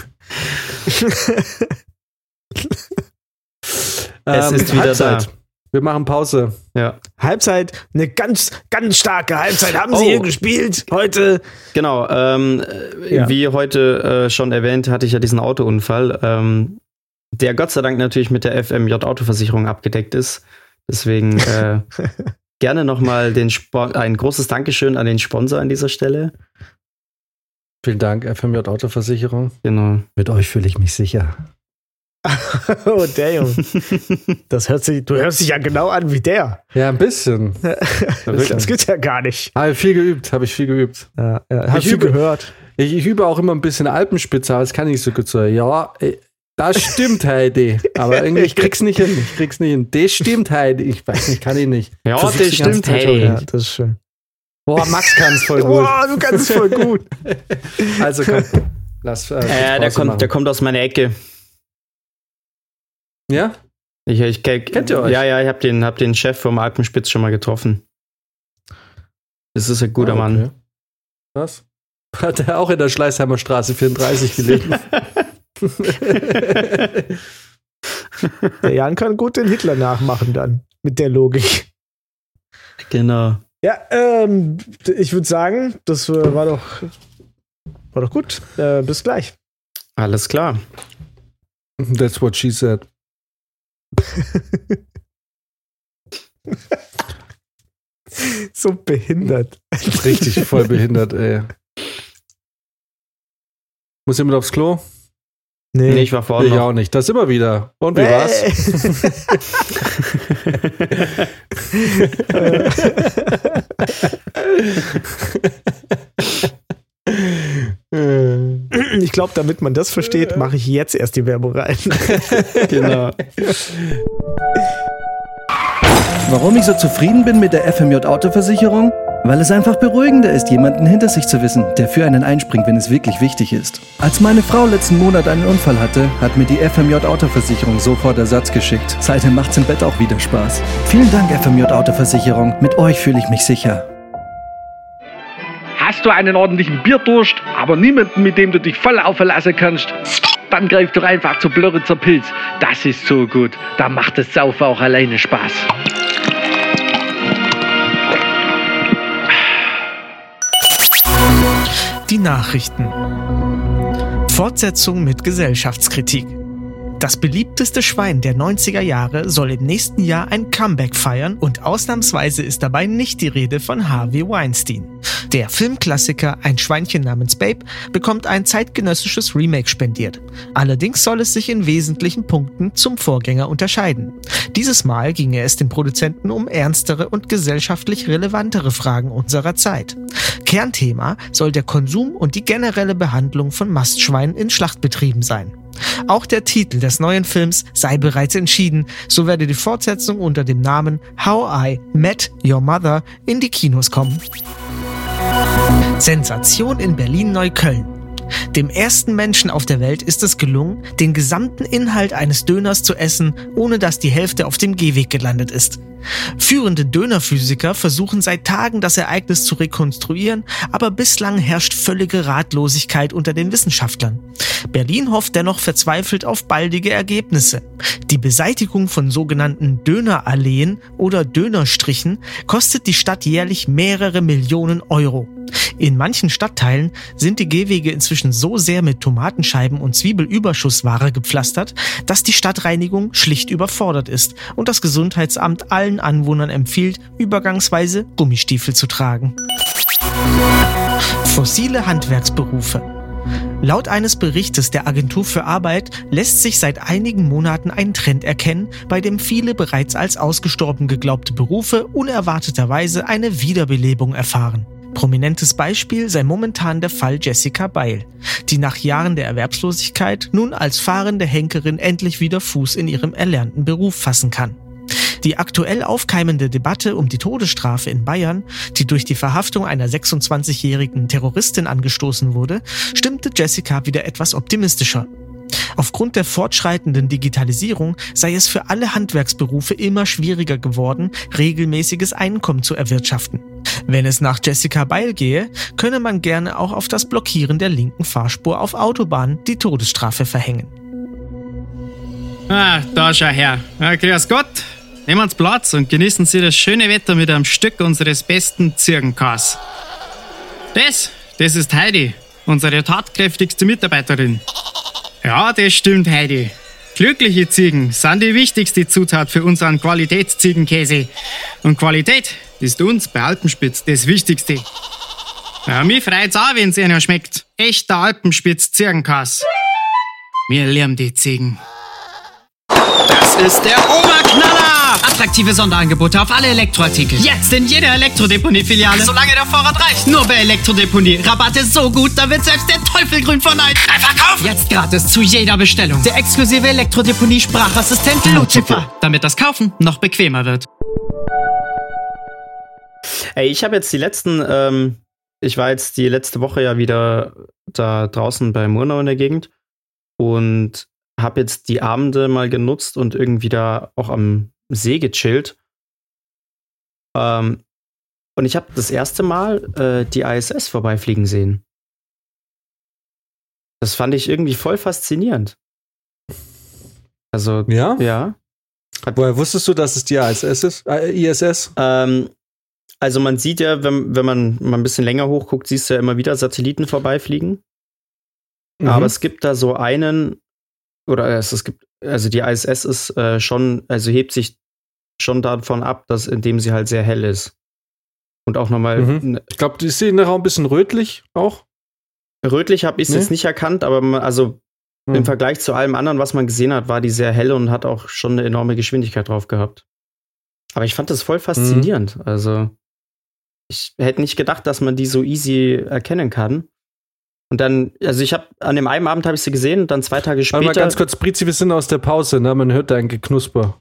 Es ist wieder da. Ähm, Wir machen Pause. ja. Halbzeit, eine ganz, ganz starke Halbzeit haben sie Oh. hier gespielt heute. Genau, ähm, äh, Ja. wie heute äh, schon erwähnt, hatte ich ja diesen Autounfall, ähm, der Gott sei Dank natürlich mit der FMJ Autoversicherung abgedeckt ist. Deswegen äh, [laughs] gerne nochmal ein großes Dankeschön an den Sponsor an dieser Stelle. Vielen Dank, FMJ Autoversicherung. Genau. Mit euch fühle ich mich sicher. [laughs] oh, der Junge. Das hört sich, du hörst dich ja genau an wie der. Ja, ein bisschen. [laughs] Das, das geht ja gar nicht. Habe ich viel geübt, habe ich viel geübt. Ja, ja, hab Ich ich übe- gehört. Ich, ich übe auch immer ein bisschen Alpenspitze, aber das kann ich nicht so gut so. Ja, ey, das stimmt, Heidi. Aber [laughs] irgendwie, ich krieg's nicht hin. Ich krieg's nicht hin. Das stimmt, Heidi. Ich weiß nicht, kann ich nicht. Ja, das ganze stimmt, Heidi. Ja, das ist schön. Boah, Max kann's voll [laughs] gut. Boah, du kannst es voll gut. [laughs] Also komm, lass. Äh, Äh, der, kommt, machen. der kommt aus meiner Ecke. Ja? Ich, ich, ich, Kennt ihr euch? Ja, ja, ich habe den, hab den Chef vom Alpenspitz schon mal getroffen. Das ist ein guter Ah, okay. Mann. Was? Hat er auch in der Schleißheimer Straße 34 gelegen? Der Jan kann gut den Hitler nachmachen dann. Mit der Logik. genau. Ja, ähm, ich würde sagen, das äh, war doch, war doch gut. Äh, bis gleich. Alles klar. That's what she said. [laughs] So behindert. Richtig voll behindert, ey. Muss jemand aufs Klo? Nee, ich war vorhin ich noch. auch nicht. Das immer wieder. Und wie war's? [laughs] Ich glaube, damit man das versteht, mache ich jetzt erst die Werbung rein. [laughs] genau. [laughs] Warum ich so zufrieden bin mit der FMJ Autoversicherung? Weil es einfach beruhigender ist, jemanden hinter sich zu wissen, der für einen einspringt, wenn es wirklich wichtig ist. Als meine Frau letzten Monat einen Unfall hatte, hat mir die FMJ Autoversicherung sofort Ersatz geschickt. Seitdem macht's im Bett auch wieder Spaß. Vielen Dank, FMJ Autoversicherung. Mit euch fühle ich mich sicher. Hast du einen ordentlichen Bierdurst, aber niemanden, mit dem du dich voll aufverlassen kannst? Dann greif doch einfach zu Blöritzer Pilz. Das ist so gut. Da macht das Saufen auch alleine Spaß. Die Nachrichten. Fortsetzung mit Gesellschaftskritik. Das beliebteste Schwein der 90er Jahre soll im nächsten Jahr ein Comeback feiern und ausnahmsweise ist dabei nicht die Rede von Harvey Weinstein. Der Filmklassiker Ein Schweinchen namens Babe bekommt ein zeitgenössisches Remake spendiert. Allerdings soll es sich in wesentlichen Punkten zum Vorgänger unterscheiden. Dieses Mal ginge es den Produzenten um ernstere und gesellschaftlich relevantere Fragen unserer Zeit. Kernthema soll der Konsum und die generelle Behandlung von Mastschweinen in Schlachtbetrieben sein. Auch der Titel des neuen Films sei bereits entschieden, so werde die Fortsetzung unter dem Namen How I Met Your Mother in die Kinos kommen. Sensation in Berlin-Neukölln. Dem ersten Menschen auf der Welt ist es gelungen, den gesamten Inhalt eines Döners zu essen, ohne dass die Hälfte auf dem Gehweg gelandet ist. Führende Dönerphysiker versuchen seit Tagen das Ereignis zu rekonstruieren, aber bislang herrscht völlige Ratlosigkeit unter den Wissenschaftlern. Berlin hofft dennoch verzweifelt auf baldige Ergebnisse. Die Beseitigung von sogenannten Döneralleen oder Dönerstrichen kostet die Stadt jährlich mehrere Millionen Euro. In manchen Stadtteilen sind die Gehwege inzwischen so sehr mit Tomatenscheiben und Zwiebelüberschussware gepflastert, dass die Stadtreinigung schlicht überfordert ist und das Gesundheitsamt allen Anwohnern empfiehlt, übergangsweise Gummistiefel zu tragen. Fossile Handwerksberufe. Laut eines Berichtes der Agentur für Arbeit lässt sich seit einigen Monaten ein Trend erkennen, bei dem viele bereits als ausgestorben geglaubte Berufe unerwarteterweise eine Wiederbelebung erfahren. Prominentes Beispiel sei momentan der Fall Jessica Beil, die nach Jahren der Erwerbslosigkeit nun als fahrende Henkerin endlich wieder Fuß in ihrem erlernten Beruf fassen kann. Die aktuell aufkeimende Debatte um die Todesstrafe in Bayern, die durch die Verhaftung einer 26-jährigen Terroristin angestoßen wurde, stimmte Jessica wieder etwas optimistischer. Aufgrund der fortschreitenden Digitalisierung sei es für alle Handwerksberufe immer schwieriger geworden, regelmäßiges Einkommen zu erwirtschaften. Wenn es nach Jessica Beil gehe, könne man gerne auch auf das Blockieren der linken Fahrspur auf Autobahnen die Todesstrafe verhängen. Ah, da schau her. Ja, grüß Gott. Nehmen Sie Platz und genießen Sie das schöne Wetter mit einem Stück unseres besten Zirkenkas. Das, das ist Heidi, unsere tatkräftigste Mitarbeiterin. Ja, das stimmt, Heidi. Glückliche Ziegen sind die wichtigste Zutat für unseren Qualitätsziegenkäse. Und Qualität ist uns bei Alpenspitz das Wichtigste. Ja, mich freut's auch, wenn's einer schmeckt. Echter Alpenspitz-Ziegenkass. Wir lieben die Ziegen. Das ist der Oberknaller! Attraktive Sonderangebote auf alle Elektroartikel. Jetzt in jeder Elektrodeponie-Filiale. Solange der Vorrat reicht. Nur bei Elektrodeponie. Rabatte so gut, da wird selbst der Teufel grün von Neid. Einfach kaufen! Jetzt gratis zu jeder Bestellung. Der exklusive Elektrodeponie-Sprachassistent Lucifer. Damit das Kaufen noch bequemer wird. Ey, ich habe jetzt die letzten, ähm, ich war jetzt die letzte Woche ja wieder da draußen bei Murnau in der Gegend und habe jetzt die Abende mal genutzt und irgendwie da auch am See gechillt. Ähm, und ich habe das erste Mal äh, die ISS vorbeifliegen sehen. Das fand ich irgendwie voll faszinierend. Also, Ja? ja. Woher wusstest du, dass es die ISS ist? Äh, ISS? Ähm, also man sieht ja, wenn, wenn man mal ein bisschen länger hochguckt, siehst du ja immer wieder Satelliten vorbeifliegen. Mhm. Aber es gibt da so einen, oder es, es gibt, also die ISS ist äh, schon, also hebt sich schon davon ab, dass indem sie halt sehr hell ist. Und auch nochmal Mhm. Ich glaube, ist der Raum ein bisschen rötlich auch. rötlich habe ich es Nee? jetzt nicht erkannt, aber man, also Hm. im Vergleich zu allem anderen, was man gesehen hat, war die sehr hell und hat auch schon eine enorme Geschwindigkeit drauf gehabt. Aber ich fand das voll faszinierend. Mhm. Also ich hätte nicht gedacht, dass man die so easy erkennen kann. Und dann, also ich habe an dem einen Abend habe ich sie gesehen und dann zwei Tage Warte mal später. ganz kurz, Brizi, wir sind aus der Pause, ne? Man hört dein Geknusper.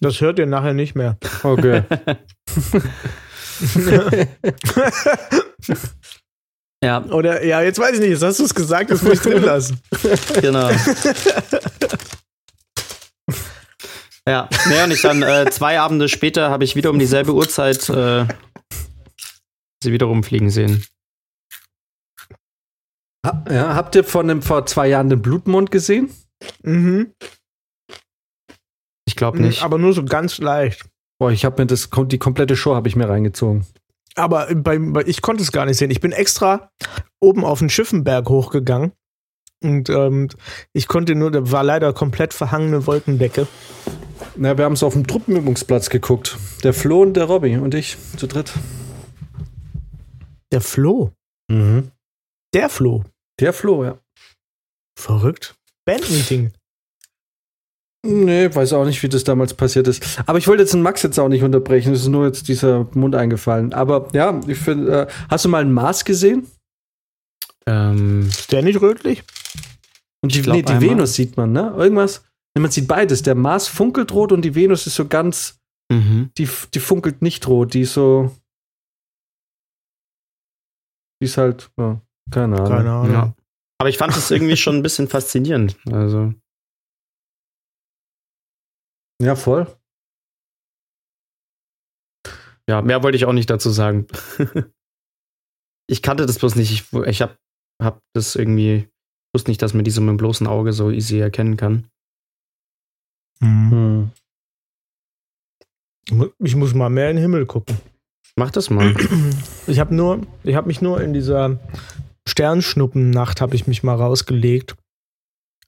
Das hört ihr nachher nicht mehr. Okay. [laughs] ja, Oder, ja, jetzt weiß ich nicht, jetzt hast du es gesagt, das muss ich drin lassen. genau. ja, nee, und ich dann äh, zwei Abende später habe ich wieder um dieselbe Uhrzeit äh, sie wieder rumfliegen sehen. Ha, ja, habt ihr von dem vor zwei Jahren den Blutmond gesehen? Mhm. Ich glaube nicht. Aber nur so ganz leicht. Boah, ich habe mir das die komplette Show habe ich mir reingezogen. Aber bei, ich konnte es gar nicht sehen. Ich bin extra oben auf den Schiffenberg hochgegangen. Und ähm, ich konnte nur, da war leider komplett verhangene Wolkendecke. Na, wir haben es auf dem Truppenübungsplatz geguckt. Der Flo und der Robby und ich zu dritt. Der Flo. Mhm. Der Flo. Der Flo, ja. Verrückt. Bandmeeting. Nee, weiß auch nicht, wie das damals passiert ist. Aber ich wollte jetzt den Max jetzt auch nicht unterbrechen. Es ist nur jetzt dieser Mund eingefallen. Aber ja, ich finde, äh, hast du mal einen Mars gesehen? Ähm, Ist der nicht rötlich? Und die, glaub nee, die einmal. Venus sieht man, ne? Irgendwas. Nee, Man sieht beides. Der Mars funkelt rot und die Venus ist so ganz, mhm. die, die funkelt nicht rot. Die ist so. Die ist halt, ja, keine Ahnung. Keine Ahnung. Ja. Aber ich fand es irgendwie schon ein bisschen faszinierend. Also, Ja, voll. ja, mehr wollte ich auch nicht dazu sagen. [laughs] ich kannte das bloß nicht. Ich, ich hab, hab das irgendwie, wusste nicht, dass man die so mit dem bloßen Auge so easy erkennen kann. Hm. Ich muss mal mehr in den Himmel gucken. Mach das mal. [clears throat] Ich habe nur, ich habe mich nur in dieser Sternschnuppennacht habe ich mich mal rausgelegt.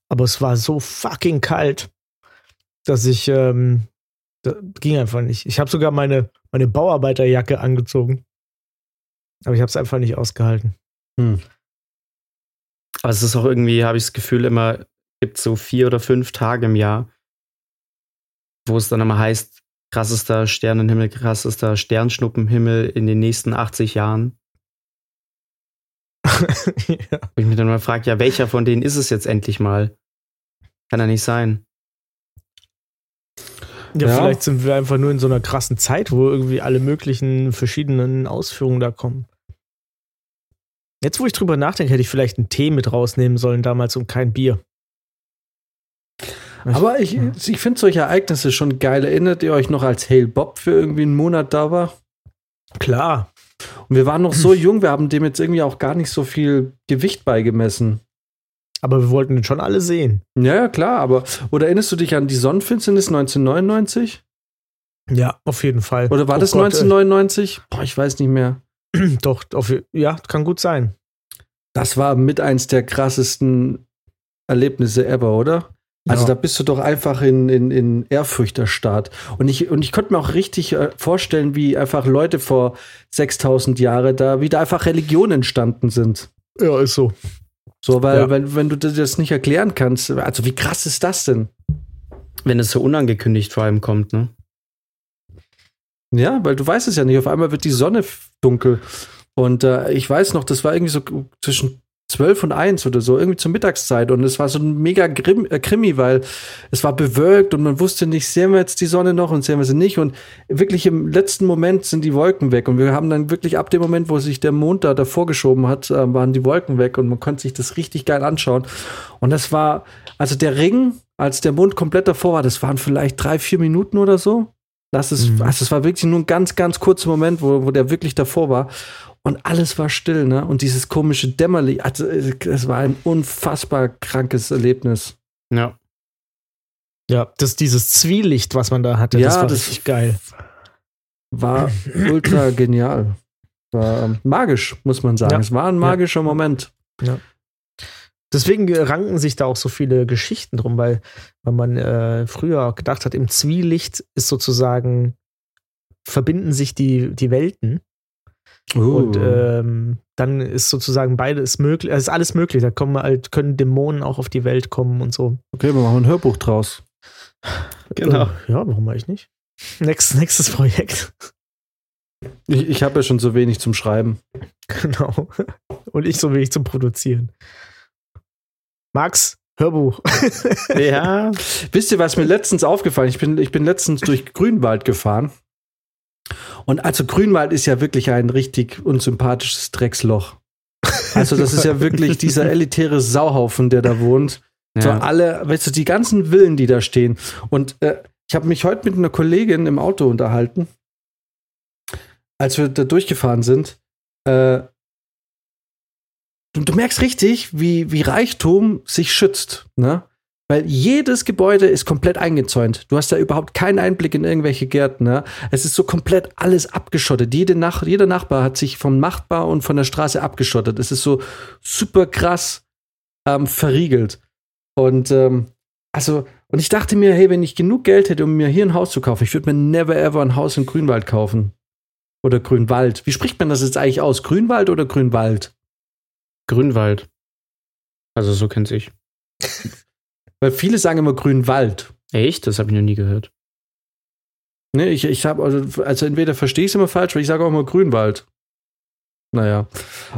Aber es war so fucking kalt, dass ich ähm, das ging einfach nicht. Ich habe sogar meine meine Bauarbeiterjacke angezogen. Aber ich habe es einfach nicht ausgehalten. Hm. Aber es ist auch irgendwie, habe ich das Gefühl, immer gibt so vier oder fünf Tage im Jahr, wo es dann immer heißt, krassester Sternenhimmel, krassester Sternschnuppenhimmel in den nächsten 80 Jahren. [laughs] ja. Wo ich mich dann mal frage, ja, welcher von denen ist es jetzt endlich mal? Kann ja nicht sein. Ja, Ja. vielleicht sind wir einfach nur in so einer krassen Zeit, wo irgendwie alle möglichen verschiedenen Ausführungen da kommen. Jetzt, wo ich drüber nachdenke, hätte ich vielleicht einen Tee mit rausnehmen sollen damals und kein Bier. Aber ich, ich finde solche Ereignisse schon geil. Erinnert ihr euch noch, als Hale Bob für irgendwie einen Monat da war? Klar. Und wir waren noch so jung, wir haben dem jetzt irgendwie auch gar nicht so viel Gewicht beigemessen. Aber wir wollten den schon alle sehen. Ja, ja, klar, aber. Oder erinnerst du dich an die Sonnenfinsternis 1999? Ja, auf jeden Fall. Oder war Oh das Gott, 1999? Boah, ich weiß nicht mehr. Äh, [clears throat] doch, auf, ja, kann gut sein. Das war mit eins der krassesten Erlebnisse ever, oder? Also Ja. da bist du doch einfach in, in, in Ehrfurcht erstarrt. Und ich, und ich konnte mir auch richtig äh, vorstellen, wie einfach Leute vor 6000 Jahren da wieder einfach Religionen entstanden sind. Ja, ist so. So, weil, Ja. wenn, wenn du dir das nicht erklären kannst, also wie krass ist das denn? Wenn es so unangekündigt vor allem kommt, ne? Ja, weil du weißt es ja nicht. Auf einmal wird die Sonne dunkel. Und äh, ich weiß noch, das war irgendwie so zwischen 12 und 1 oder so, irgendwie zur Mittagszeit. Und es war so ein mega Grim, äh, Krimi, weil es war bewölkt und man wusste nicht, sehen wir jetzt die Sonne noch und sehen wir sie nicht. Und wirklich im letzten Moment sind die Wolken weg. Und wir haben dann wirklich ab dem Moment, wo sich der Mond da davor geschoben hat, äh, waren die Wolken weg und man konnte sich das richtig geil anschauen. Und das war, also der Ring, als der Mond komplett davor war, das waren vielleicht drei, vier Minuten oder so. Das ist, Mhm. also es war wirklich nur ein ganz, ganz kurzer Moment, wo, wo der wirklich davor war. Und alles war still, ne? Und dieses komische Dämmerlicht, also äh, es war ein unfassbar krankes Erlebnis. Ja. Ja, das dieses Zwielicht, was man da hatte, Ja, das war das- richtig geil. War ultra genial. War ähm, magisch, muss man sagen. Ja. Es war ein magischer Moment. Deswegen äh, ranken sich da auch so viele Geschichten drum, weil, weil man äh, früher gedacht hat, im Zwielicht ist sozusagen, verbinden sich die, die Welten. Und Uh. ähm, dann ist sozusagen beides möglich, es ist alles möglich. Da kommen halt, können Dämonen auch auf die Welt kommen und so. okay, wir machen ein Hörbuch draus. Genau. Äh, ja, warum eigentlich nicht? Nächstes, nächstes Projekt. Ich, ich habe ja schon so wenig zum Schreiben. genau. Und ich so wenig zum Produzieren. Max, Hörbuch. Ja. [laughs] Wisst ihr, was mir letztens aufgefallen ist? Ich bin, ich bin letztens durch Grünwald gefahren. Und also Grünwald ist ja wirklich ein richtig unsympathisches Drecksloch. Also das ist ja wirklich dieser elitäre Sauhaufen, der da wohnt. So ja. alle, weißt du, die ganzen Villen, die da stehen. Und äh, ich habe mich heute mit einer Kollegin im Auto unterhalten, als wir da durchgefahren sind. äh, du, du merkst richtig, wie, wie Reichtum sich schützt, ne? Weil jedes Gebäude ist komplett eingezäunt. Du hast da überhaupt keinen Einblick in irgendwelche Gärten. Ne? Es ist so komplett alles abgeschottet. Jede Nach jeder Nachbar hat sich vom Nachbar und von der Straße abgeschottet. Es ist so super krass ähm, verriegelt. Und ähm, also, und ich dachte mir, hey, wenn ich genug Geld hätte, um mir hier ein Haus zu kaufen, ich würde mir never ever ein Haus in Grünwald kaufen. Oder Grünwald. Wie spricht man das jetzt eigentlich aus? Grünwald oder Grünwald? Grünwald. Also so kennt sich. [laughs] Weil viele sagen immer Grünwald. Echt? Das habe ich noch nie gehört. Ne, ich, ich habe, also, also entweder verstehe ich es immer falsch, weil ich sage auch immer Grünwald. Naja.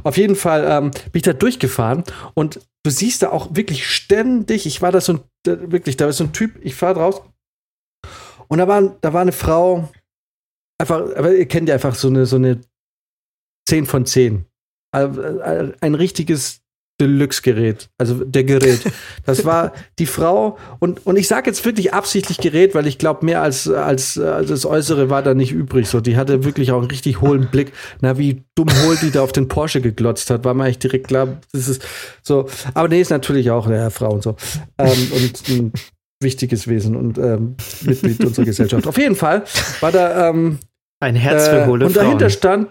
Auf jeden Fall ähm, bin ich da durchgefahren und du siehst da auch wirklich ständig, ich war da so ein, da, wirklich, da ist so ein Typ, ich fahre raus und da war, da war eine Frau, einfach, aber ihr kennt ja einfach so eine, so eine 10 von 10. Ein richtiges Deluxe-Gerät, also der Gerät. Das war die Frau und, und ich sage jetzt wirklich absichtlich Gerät, weil ich glaube, mehr als, als, als das Äußere war da nicht übrig. So, die hatte wirklich auch einen richtig hohlen Blick. Na, wie dumm hohl die da auf den Porsche geglotzt hat, war mir eigentlich direkt klar, das ist so. Aber nee, ist natürlich auch eine Frau und so. Ähm, und ein wichtiges Wesen und ähm, Mitglied unserer Gesellschaft. Auf jeden Fall war da ähm, ein Herz für hohle äh, Und dahinter stand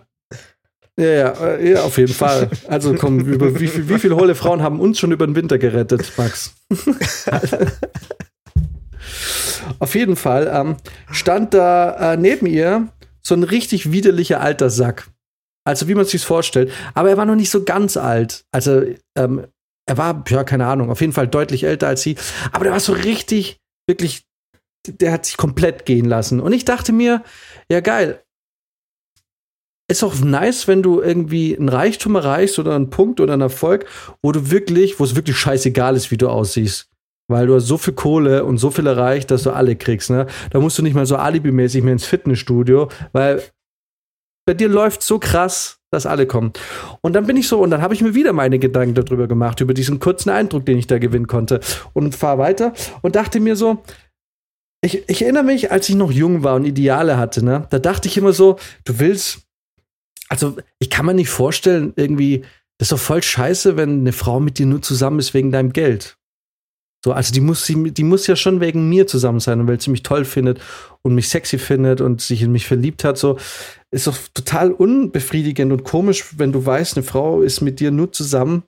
ja, ja, äh, ja, auf jeden Fall. Also komm, über wie, viel, wie viele hohle Frauen haben uns schon über den Winter gerettet, Max? [laughs] auf jeden Fall ähm, stand da äh, neben ihr so ein richtig widerlicher alter Sack. Also wie man sich vorstellt. Aber er war noch nicht so ganz alt. Also ähm, er war, ja, keine Ahnung, auf jeden Fall deutlich älter als sie. Aber der war so richtig, wirklich, der hat sich komplett gehen lassen. Und ich dachte mir, ja geil, ist auch nice, wenn du irgendwie einen Reichtum erreichst oder einen Punkt oder einen Erfolg, wo du wirklich, wo es wirklich scheißegal ist, wie du aussiehst. Weil du hast so viel Kohle und so viel erreicht, dass du alle kriegst, ne? Da musst du nicht mal so alibimäßig mehr ins Fitnessstudio, weil bei dir läuft so krass, dass alle kommen. Und dann bin ich so, und dann habe ich mir wieder meine Gedanken darüber gemacht, über diesen kurzen Eindruck, den ich da gewinnen konnte. Und fahr weiter und dachte mir so, ich, ich erinnere mich, als ich noch jung war und Ideale hatte, ne? Da dachte ich immer so, du willst also ich kann mir nicht vorstellen, irgendwie, das ist doch voll scheiße, wenn eine Frau mit dir nur zusammen ist wegen deinem Geld. So, also die muss, die muss ja schon wegen mir zusammen sein weil sie mich toll findet und mich sexy findet und sich in mich verliebt hat. So, ist doch total unbefriedigend und komisch, wenn du weißt, eine Frau ist mit dir nur zusammen,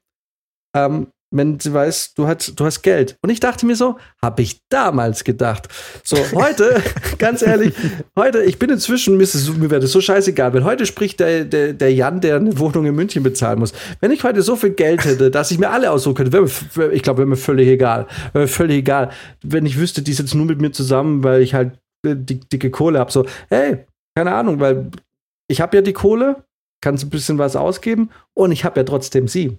ähm, wenn sie weiß, du hast, du hast Geld. Und ich dachte mir so, habe ich damals gedacht. So, heute, [laughs] ganz ehrlich, heute, ich bin inzwischen, mir, mir wäre das so scheißegal, weil heute spricht der, der, der Jan, der eine Wohnung in München bezahlen muss. Wenn ich heute so viel Geld hätte, dass ich mir alle aussuchen könnte, mir, ich glaube, wäre mir völlig egal. Wäre mir völlig egal. Wenn ich wüsste, die sitzen nur mit mir zusammen, weil ich halt äh, die, dicke Kohle habe. So, hey, keine Ahnung, weil ich habe ja die Kohle, kann ein bisschen was ausgeben und ich habe ja trotzdem sie.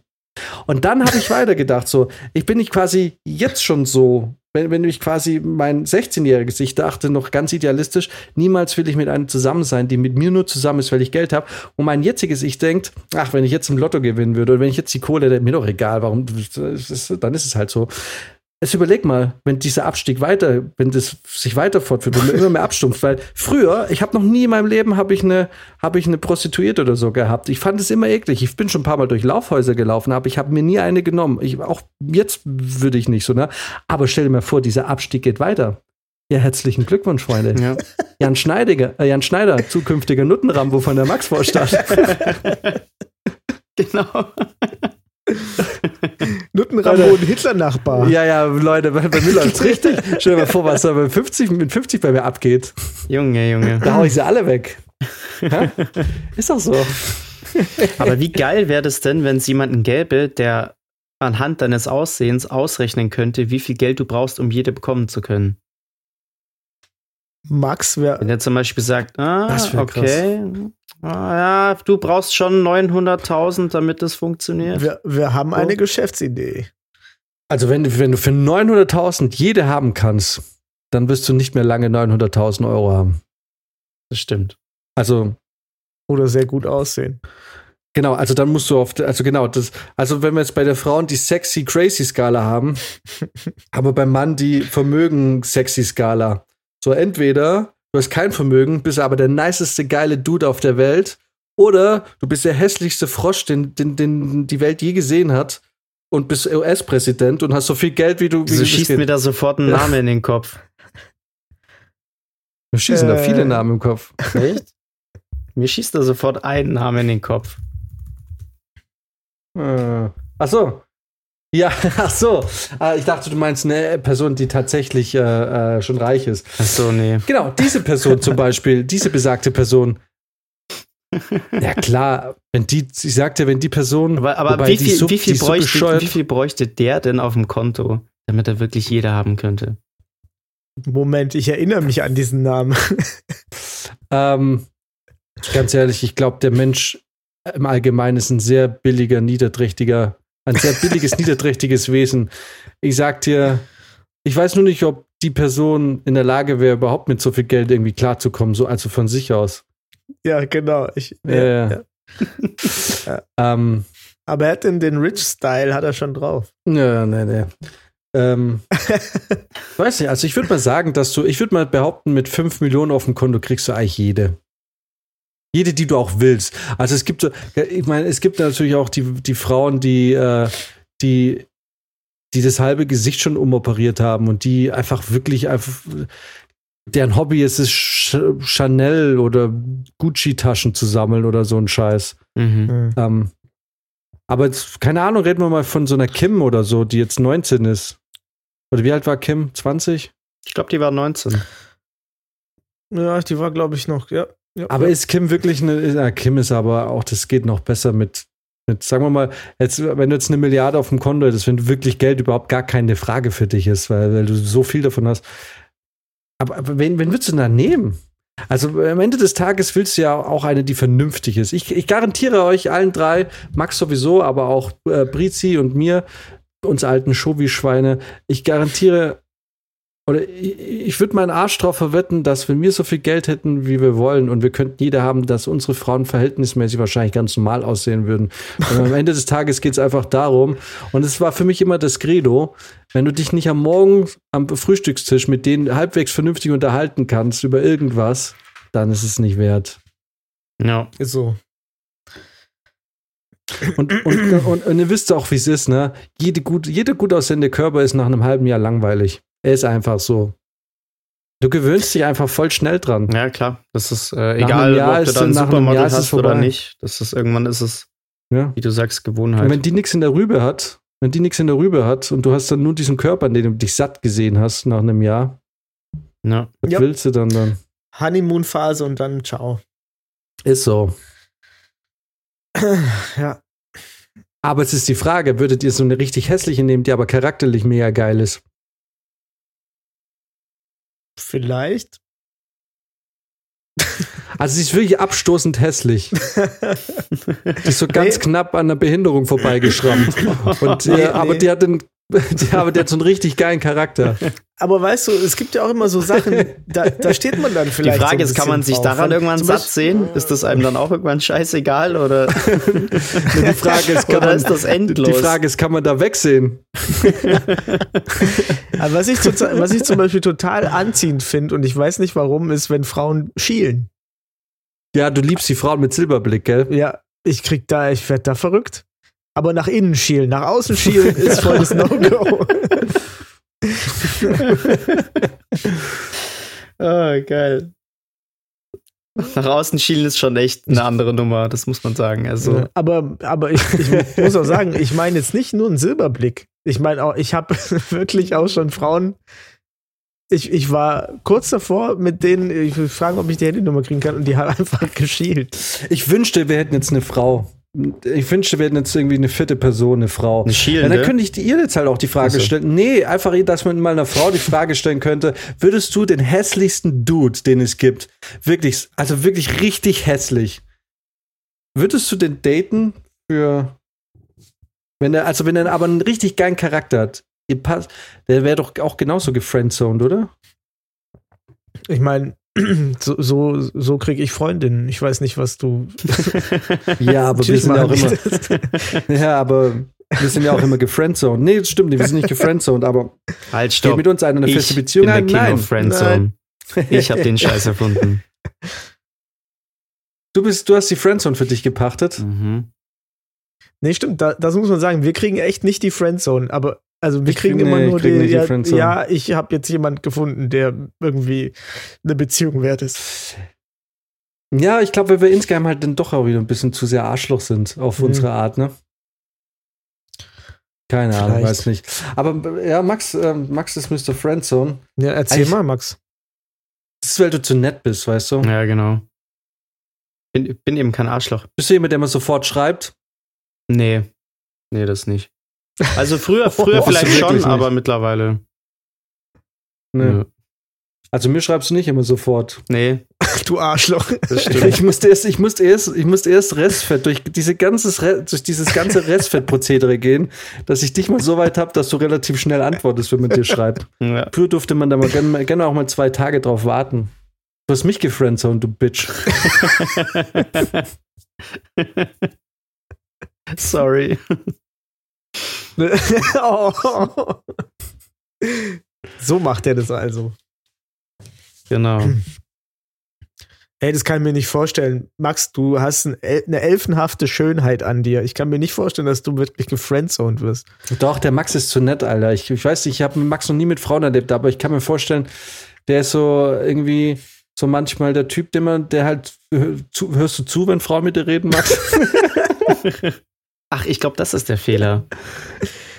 Und dann habe ich weitergedacht, so, ich bin nicht quasi jetzt schon so, wenn, wenn ich quasi mein 16-jähriges Ich dachte, noch ganz idealistisch, niemals will ich mit einer zusammen sein, die mit mir nur zusammen ist, weil ich Geld habe. Und mein jetziges Ich denkt, ach, wenn ich jetzt im Lotto gewinnen würde oder wenn ich jetzt die Kohle, hätte, mir doch egal, warum, dann ist es halt so. Jetzt überleg mal, wenn dieser Abstieg weiter, wenn das sich weiter fortführt, wenn man immer mehr abstumpft, weil früher, ich habe noch nie in meinem Leben habe ich eine habe ich eine Prostituierte oder so gehabt. Ich fand es immer eklig. Ich bin schon ein paar mal durch Laufhäuser gelaufen, aber ich habe mir nie eine genommen. Ich auch jetzt würde ich nicht so, ne? Aber stell dir mal vor, dieser Abstieg geht weiter. Ja, herzlichen Glückwunsch, Freunde. Ja. Jan Schneidiger, äh, Jan Schneider, zukünftiger Nuttenrambo von der Max-Vorstadt. [laughs] genau. [laughs] Nuttenrambo und Hitler-Nachbar. Ja, ja, Leute, bei, bei mir läuft's richtig. [laughs] Stell dir mal vor, was da mit 50, mit 50 bei mir abgeht. Junge, Junge. Da hau ich sie alle weg. [laughs] Ja? Ist doch so. Aber wie geil wäre das denn, wenn es jemanden gäbe, der anhand deines Aussehens ausrechnen könnte, wie viel Geld du brauchst, um jede bekommen zu können? Max wäre. Wenn er zum Beispiel sagt, ah, okay, ah, ja, du brauchst schon 900.000, damit das funktioniert. Wir, wir haben eine Geschäftsidee. Also, wenn, wenn du für 900.000 jede haben kannst, dann wirst du nicht mehr lange 900.000 Euro haben. Das stimmt. Also. Oder sehr gut aussehen. Genau, also dann musst du auf, also genau, das, also wenn wir jetzt bei der Frauen die sexy crazy Skala haben, [laughs] aber beim Mann die Vermögen sexy Skala. So entweder du hast kein Vermögen, bist aber der niceste geile Dude auf der Welt Oder du bist der hässlichste Frosch, den, den, den die Welt je gesehen hat und bist US-Präsident und hast so viel Geld, wie du. Wieso du schießt mir da sofort ein Ja. Name in den Kopf? Wir schießen da Äh. viele Namen im Kopf. Echt? Mir schießt da sofort ein Name in den Kopf. Äh, ach so. Ja, [laughs] ach so. Ah, ich dachte, du meinst eine Person, die tatsächlich äh, äh, schon reich ist. Ach so, nee. Genau, diese Person zum [laughs] Beispiel, diese besagte Person. Ja klar, wenn die, ich sagte, wenn die Person, Aber, aber wie, die viel, so- wie, viel bräuchte, wie viel bräuchte der denn auf dem Konto, damit er wirklich jeder haben könnte? Moment, ich erinnere mich an diesen Namen. [laughs] Ähm, ganz ehrlich, ich glaube, der Mensch im Allgemeinen ist ein sehr billiger, niederträchtiger, ein sehr billiges, [laughs] niederträchtiges Wesen. Ich sag dir, ich weiß nur nicht, ob die Person in der Lage wäre, überhaupt mit so viel Geld irgendwie klarzukommen, so also von sich aus. ja, genau. Ich, Ja, ja. ja. [laughs] Ähm, Aber er hat den, den Rich-Style, hat er schon drauf. ja, nee, nee. Ähm, [laughs] weiß nicht, also ich würde mal sagen, dass du, ich würde mal behaupten, mit 5 Millionen auf dem Konto kriegst du eigentlich jede. Jede, die du auch willst. Also es gibt so, ich meine, es gibt natürlich auch die, die Frauen, die, äh, die, die das halbe Gesicht schon umoperiert haben und die einfach wirklich einfach, deren Hobby ist es, Ch- Chanel oder Gucci-Taschen zu sammeln oder so ein Scheiß. Mhm. Ähm, aber jetzt, keine Ahnung, reden wir mal von so einer Kim oder so, die jetzt 19 ist. Oder wie alt war Kim? 20? Ich glaube, die war 19. Ja, die war, glaube ich, noch, ja. Ja Aber ja. ist Kim wirklich eine. Kim ist aber auch, das geht noch besser mit, mit, sagen wir mal, jetzt, wenn du jetzt eine Milliarde auf dem Konto hättest, wenn wirklich Geld überhaupt gar keine Frage für dich ist, weil, weil du so viel davon hast. Aber, aber wen, wen würdest du da nehmen? Also am Ende des Tages willst du ja auch eine, die vernünftig ist. Ich, ich garantiere euch allen drei, Max sowieso, aber auch äh, Brizi und mir, uns alten Schovi-Schweine, ich garantiere, oder ich, ich würde meinen Arsch drauf verwetten, dass wenn wir so viel Geld hätten, wie wir wollen, und wir könnten jeder haben, dass unsere Frauen verhältnismäßig wahrscheinlich ganz normal aussehen würden. Und am Ende des Tages geht es einfach darum, und es war für mich immer das Credo, wenn du dich nicht am Morgen am Frühstückstisch mit denen halbwegs vernünftig unterhalten kannst über irgendwas, dann ist es nicht wert. Ja. Ist so. Und, und, und, und ihr wisst auch, wie es ist, ne? Jede gut, jeder gut aussehende Körper ist nach einem halben Jahr langweilig. Ist einfach so. Du gewöhnst dich einfach voll schnell dran. Ja, klar. Das ist äh, egal, ob du ist- da ein Supermodel hast oder nicht. Das ist irgendwann ist es, Ja. wie du sagst, Und Gewohnheit. wenn die nichts in der Rübe hat, wenn die nichts in der Rübe hat und du hast dann nur diesen Körper, an dem du dich satt gesehen hast nach einem Jahr, ja. was Ja. willst du dann dann? Honeymoon-Phase und dann ciao. Ist so. [clears throat] Ja. Aber es ist die Frage, würdet ihr so eine richtig hässliche nehmen, die aber charakterlich mega geil ist? Vielleicht. [laughs] Also sie ist wirklich abstoßend hässlich. Die ist so ganz Nee. knapp an der Behinderung vorbeigeschrammt. [laughs] Und, Nee, äh, aber nee. die hat den, die, aber die hat so einen richtig geilen Charakter. Aber weißt du, es gibt ja auch immer so Sachen, da, da steht man dann Die vielleicht. Frage so ist, kann man sich drauf. daran irgendwann Zum satt Beispiel- sehen? Ist das einem dann auch irgendwann scheißegal oder, [laughs] Die Frage ist, kann oder man, ist das endlos? die Frage ist, kann man da wegsehen? [laughs] Aber was ich, total, was ich zum Beispiel total anziehend finde, und ich weiß nicht warum, ist, wenn Frauen schielen. Ja, du liebst die Frauen mit Silberblick, gell? Ja, ich krieg da, ich werd da verrückt. Aber nach innen schielen, nach außen schielen [laughs] ist voll das No-Go. [laughs] Ah, geil. Nach außen schielen ist schon echt eine andere Nummer, das muss man sagen. Also, Ja, aber aber ich, ich muss auch sagen, ich meine jetzt nicht nur einen Silberblick. Ich meine auch, ich habe [laughs] wirklich auch schon Frauen. Ich, ich war kurz davor mit denen, ich will fragen, ob ich die Handynummer kriegen kann und die haben [laughs] einfach geschielt. Ich wünschte, wir hätten jetzt eine Frau. Ich wünschte, wir hätten jetzt irgendwie eine vierte Person, eine Frau. eine Ja, schielende. dann könnte ich dir jetzt halt auch die Frage Ach so. stellen. Nee, einfach, dass man mal einer Frau die Frage stellen könnte, würdest du den hässlichsten Dude, den es gibt, wirklich, also wirklich richtig hässlich, würdest du den daten für, wenn er, also wenn er aber einen richtig geilen Charakter hat, ihr passt, der wäre doch auch genauso gefriendzoned, oder? Ich meine, [clears throat] so, so, so kriege ich Freundinnen. Ich weiß nicht, was du. [laughs] Ja, aber wir sind ja auch immer, [laughs] ja, aber wir sind ja auch immer gefriendzoned. Nee, das stimmt nicht, wir sind nicht gefriendzoned, aber halt, geht stopp. mit uns einer eine feste Beziehung bin der Nein. Ich habe den Scheiß [laughs] erfunden. Du bist, du hast die Friendzone für dich gepachtet. Mhm. Nee, stimmt, da, das muss man sagen. Wir kriegen echt nicht die Friendzone, aber also wir Ich kriegen krieg- immer nee, nur krieg die, nicht die ja, Friendzone. ja, ich habe jetzt jemand gefunden, der irgendwie eine Beziehung wert ist. Ja, ich glaube, weil wir insgeheim halt dann doch auch wieder ein bisschen zu sehr Arschloch sind auf Mhm. unsere Art, ne? Keine Ahnung, weiß nicht. Aber ja, Max, ähm, Max ist Mr. Friendzone. Ja, erzähl Eigentlich- mal, Max. Das ist, weil du zu nett bist, weißt du? Ja, genau. Bin, bin eben kein Arschloch. Bist du jemand, der immer sofort schreibt? Nee. Nee, das nicht. Also früher, [laughs] früher Oh, vielleicht schon, nicht. aber mittlerweile. Nee. nö. Also mir schreibst du nicht immer sofort. Nee, Du Arschloch. das stimmt. Ich musste erst, ich musste erst, ich musste erst Restfett durch diese ganzes durch dieses ganze Restfettprozedere gehen, dass ich dich mal so weit habe, dass du relativ schnell antwortest, wenn man dir schreibt. ja. Früher durfte man da mal gerne, gerne auch mal zwei Tage drauf warten. Du hast mich gefriendzoned, du Bitch. [laughs] Sorry. [laughs] oh. So macht er das also. Genau. Ey, das kann ich mir nicht vorstellen. Max, du hast ein, eine elfenhafte Schönheit an dir. Ich kann mir nicht vorstellen, dass du wirklich gefriendzoned wirst. Doch, der Max ist zu nett, Alter. Ich, ich weiß nicht, ich habe Max noch nie mit Frauen erlebt, aber ich kann mir vorstellen, der ist so irgendwie so manchmal der Typ, den man, der halt, hörst du zu, wenn Frauen mit dir reden, Max? [laughs] [laughs] Ach, ich glaube, das ist der Fehler.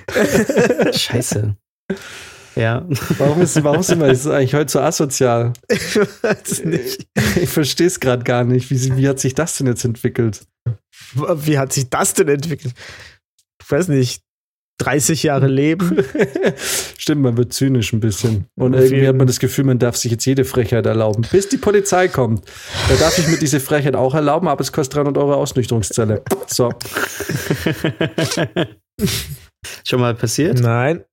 [laughs] Scheiße. Ja. Warum, ist, warum sind wir jetzt eigentlich heute so asozial? Ich weiß nicht. Ich verstehe es gerade gar nicht. Wie, wie hat sich das denn jetzt entwickelt? Wie hat sich das denn entwickelt? Ich weiß nicht. 30 Jahre Leben? [laughs] Stimmt, man wird zynisch ein bisschen. Und Auf irgendwie jeden- hat man das Gefühl, man darf sich jetzt jede Frechheit erlauben. Bis die Polizei kommt. Da darf ich mir diese Frechheit auch erlauben, aber es kostet 300 Euro Ausnüchterungszelle. So. [laughs] Schon mal passiert? Nein.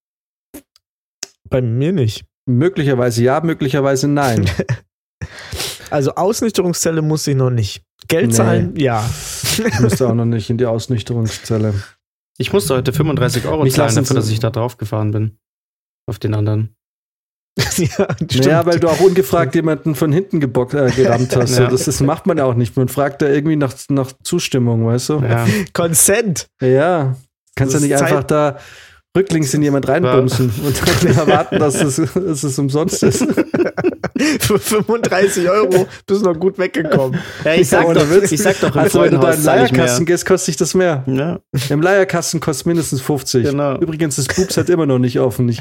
Bei mir nicht. Möglicherweise ja, möglicherweise nein. [laughs] Also Ausnüchterungszelle muss ich noch nicht. Geld Nee. zahlen? Ja. Ich müsste auch noch nicht in die Ausnüchterungszelle. Ich musste heute 35 Euro Mich zahlen lassen dafür, dass ich da drauf gefahren bin. Auf den anderen. [laughs] ja. [laughs] Naja, weil du auch ungefragt jemanden von hinten gebockt, äh, gerammt [laughs] hast. Ja. So, das ist, macht man ja auch nicht. Man fragt da irgendwie nach, nach Zustimmung, weißt du? Ja. Consent. Ja. Kannst ja nicht ist einfach Zeit- da rücklings in jemand reinbumsen und dann erwarten, dass es, dass es umsonst ist. [laughs] Für 35 Euro bist du noch gut weggekommen. ja ich, sag doch, Witz. ich sag doch, Also, wenn du da in Leierkasten mehr. gehst, kostet sich das mehr. Ja. Im Leierkasten kostet mindestens 50. Genau. Übrigens, das Boops hat immer noch nicht offen. Ich,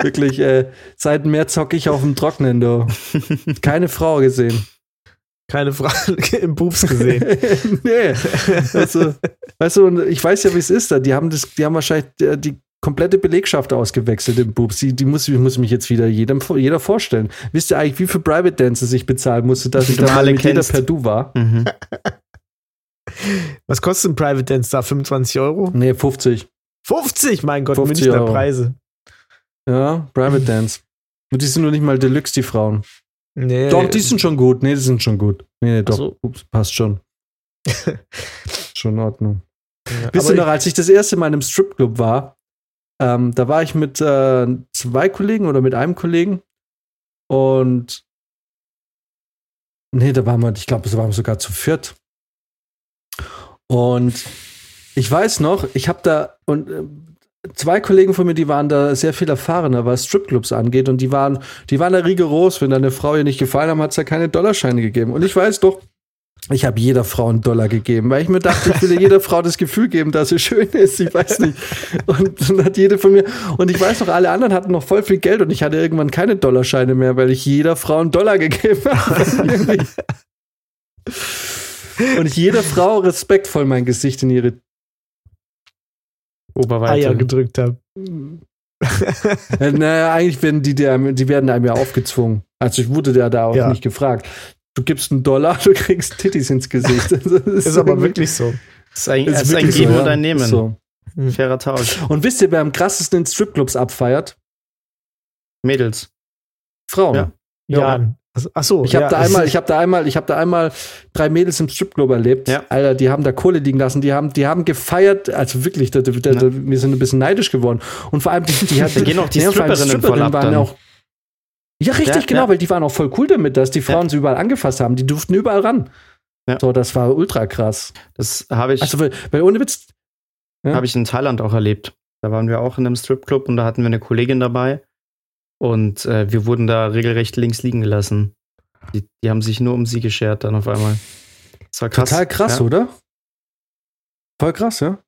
wirklich, äh, seit März zocke ich auf dem Trocknen, du. Keine Frau gesehen. Keine Frage [laughs] im Boobs gesehen. [laughs] nee. Also, weißt du, und ich weiß ja, wie es ist da. Die haben das, die haben wahrscheinlich äh, die komplette Belegschaft ausgewechselt im Boobs. Die, die muss, muss mich jetzt wieder jedem, jeder vorstellen. Wisst ihr eigentlich, wie viel Private Dances ich bezahlen musste, dass ich da mal mit jeder per Du war? Mhm. Was kostet ein Private Dance da? 25 Euro? Nee, 50. 50, mein Gott, 50 Münchner Euro. Preise. Ja, Private Dance. Und die sind nur nicht mal Deluxe, die Frauen. Nee, Doch, die sind schon gut. Nee, die sind schon gut. Nee, nee, doch. So. Ups, passt schon. [laughs] schon in Ordnung. Ja, Wisst ihr noch, als ich das erste Mal in einem Stripclub war, ähm, da war ich mit äh, zwei Kollegen oder mit einem Kollegen und nee, da waren wir, ich glaube, da waren wir sogar zu viert. Und ich weiß noch, ich habe da und äh, zwei Kollegen von mir, die waren da sehr viel erfahrener, was Stripclubs angeht und die waren, die waren da rigoros. Wenn deine Frau ihr nicht gefallen haben, hat es ja keine Dollarscheine gegeben. Und ich weiß doch, ich habe jeder Frau einen Dollar gegeben, weil ich mir dachte, ich will jeder Frau das Gefühl geben, dass sie schön ist. Ich weiß nicht. Und dann hat jede von mir. Und ich weiß noch, alle anderen hatten noch voll viel Geld und ich hatte irgendwann keine Dollarscheine mehr, weil ich jeder Frau einen Dollar gegeben habe. [laughs] und ich jeder Frau respektvoll mein Gesicht in ihre. Oberweite. Eier gedrückt habe. Äh, naja, eigentlich werden die, die, die werden einem ja aufgezwungen. Also ich wurde ja da auch Ja. nicht gefragt. Du gibst einen Dollar, du kriegst Titties ins Gesicht. [laughs] Das Ist aber wirklich so. ist ein, ist ist ein Geben so, und ein Nehmen. So. Fairer Tausch. Und wisst ihr, wer am krassesten in Stripclubs abfeiert? Mädels. Frauen. Ja. Jan. Also, Ach so. Ich habe ja, da einmal, ich habe da einmal, ich habe da einmal drei Mädels im Stripclub erlebt. Ja. Alter, die haben da Kohle liegen lassen, die haben, die haben gefeiert, also wirklich, da, da, da, Ja. wir sind ein bisschen neidisch geworden. Und vor allem die, die [laughs] hat, Da gehen auch die allem Stripperinnen voll ab waren auch. Ja, richtig, Ja, genau, ja. weil die waren auch voll cool damit, dass die Frauen sie überall angefasst haben. Die durften überall ran. Ja. So, das war ultra krass. Das habe ich, Also, weil, weil ohne Witz, ja. habe ich in Thailand auch erlebt. Da waren wir auch in einem Stripclub und da hatten wir eine Kollegin dabei. Und äh, wir wurden da regelrecht links liegen gelassen. Die, die haben sich nur um sie geschert dann auf einmal. Das war krass. total krass, ja. oder? Voll krass, ja.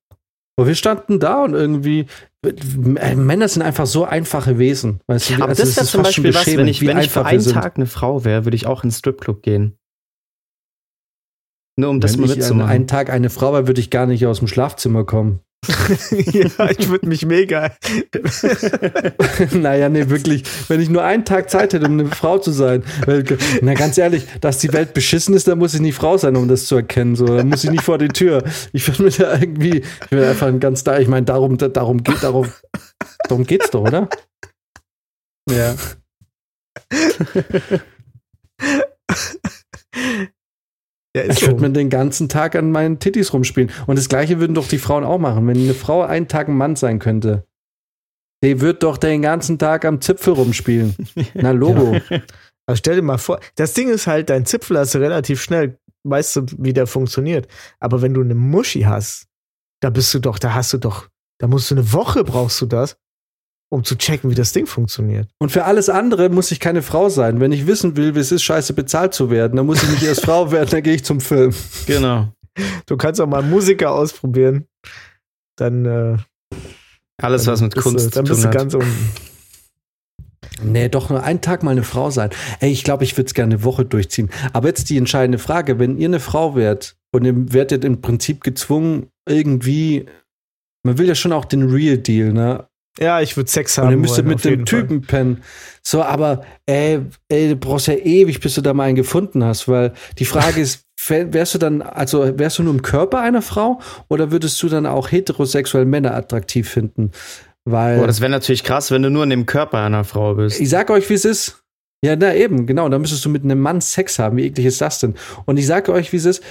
Und wir standen da und irgendwie, äh, Männer sind einfach so einfache Wesen. Weißt du? Aber Also, das wäre ist zum Beispiel was, wenn ich, wenn ich für einen. Tag eine Frau wäre, würde ich auch in den Stripclub gehen. Nur um das Wenn mal ich an mitzumachen. einen Tag eine Frau war, würde ich gar nicht aus dem Schlafzimmer kommen. [laughs] ja, ich würde mich mega. [laughs] naja, nee, wirklich. Wenn ich nur einen Tag Zeit hätte, um eine Frau zu sein. Weil, na, ganz ehrlich, dass die Welt beschissen ist, dann muss ich nicht Frau sein, um das zu erkennen. So, dann muss ich nicht vor die Tür. Ich würde mir da irgendwie, ich würde einfach ein ganz da, ich meine, darum, da- darum geht, darum, darum geht's doch, oder? Ja. [laughs] Ja, Ich so. würde mir den ganzen Tag an meinen Titties rumspielen. Und das Gleiche würden doch die Frauen auch machen. Wenn eine Frau einen Tag ein Mann sein könnte, die wird doch den ganzen Tag am Zipfel rumspielen. [laughs] Na, Logo. Also stell dir mal vor, das Ding ist halt, dein Zipfel hast du relativ schnell, weißt du, wie der funktioniert. Aber wenn du eine Muschi hast, da bist du doch, da hast du doch, da musst du eine Woche brauchst du das, um zu checken, wie das Ding funktioniert. Und für alles andere muss ich keine Frau sein. Wenn ich wissen will, wie es ist, scheiße bezahlt zu werden, dann muss ich nicht erst Frau werden, dann gehe ich zum Film. Genau. Du kannst auch mal Musiker ausprobieren. Dann, äh, Alles, dann was mit bist Kunst du, dann zu bist tun du hat. ganz unten. Nee, doch nur einen Tag mal eine Frau sein. Ey, ich glaube, ich würde es gerne eine Woche durchziehen. Aber jetzt die entscheidende Frage, wenn ihr eine Frau wärt und ihr werdet im Prinzip gezwungen, irgendwie, man will ja schon auch den Real Deal, ne? Ja, ich würde Sex haben. Und ihr müsstet wollen, mit dem jeden Fall. Typen pennen. So, aber ey, ey, du brauchst ja ewig, bis du da mal einen gefunden hast, weil die Frage ist, [laughs] wär- wärst du dann, also wärst du nur im Körper einer Frau oder würdest du dann auch heterosexuell Männer attraktiv finden? Weil Boah, das wäre natürlich krass, wenn du nur in dem Körper einer Frau bist. ich sag euch, wie es ist. Ja, na eben, genau. Da müsstest du mit einem Mann Sex haben. Wie eklig ist das denn? Und ich sage euch, wie es ist.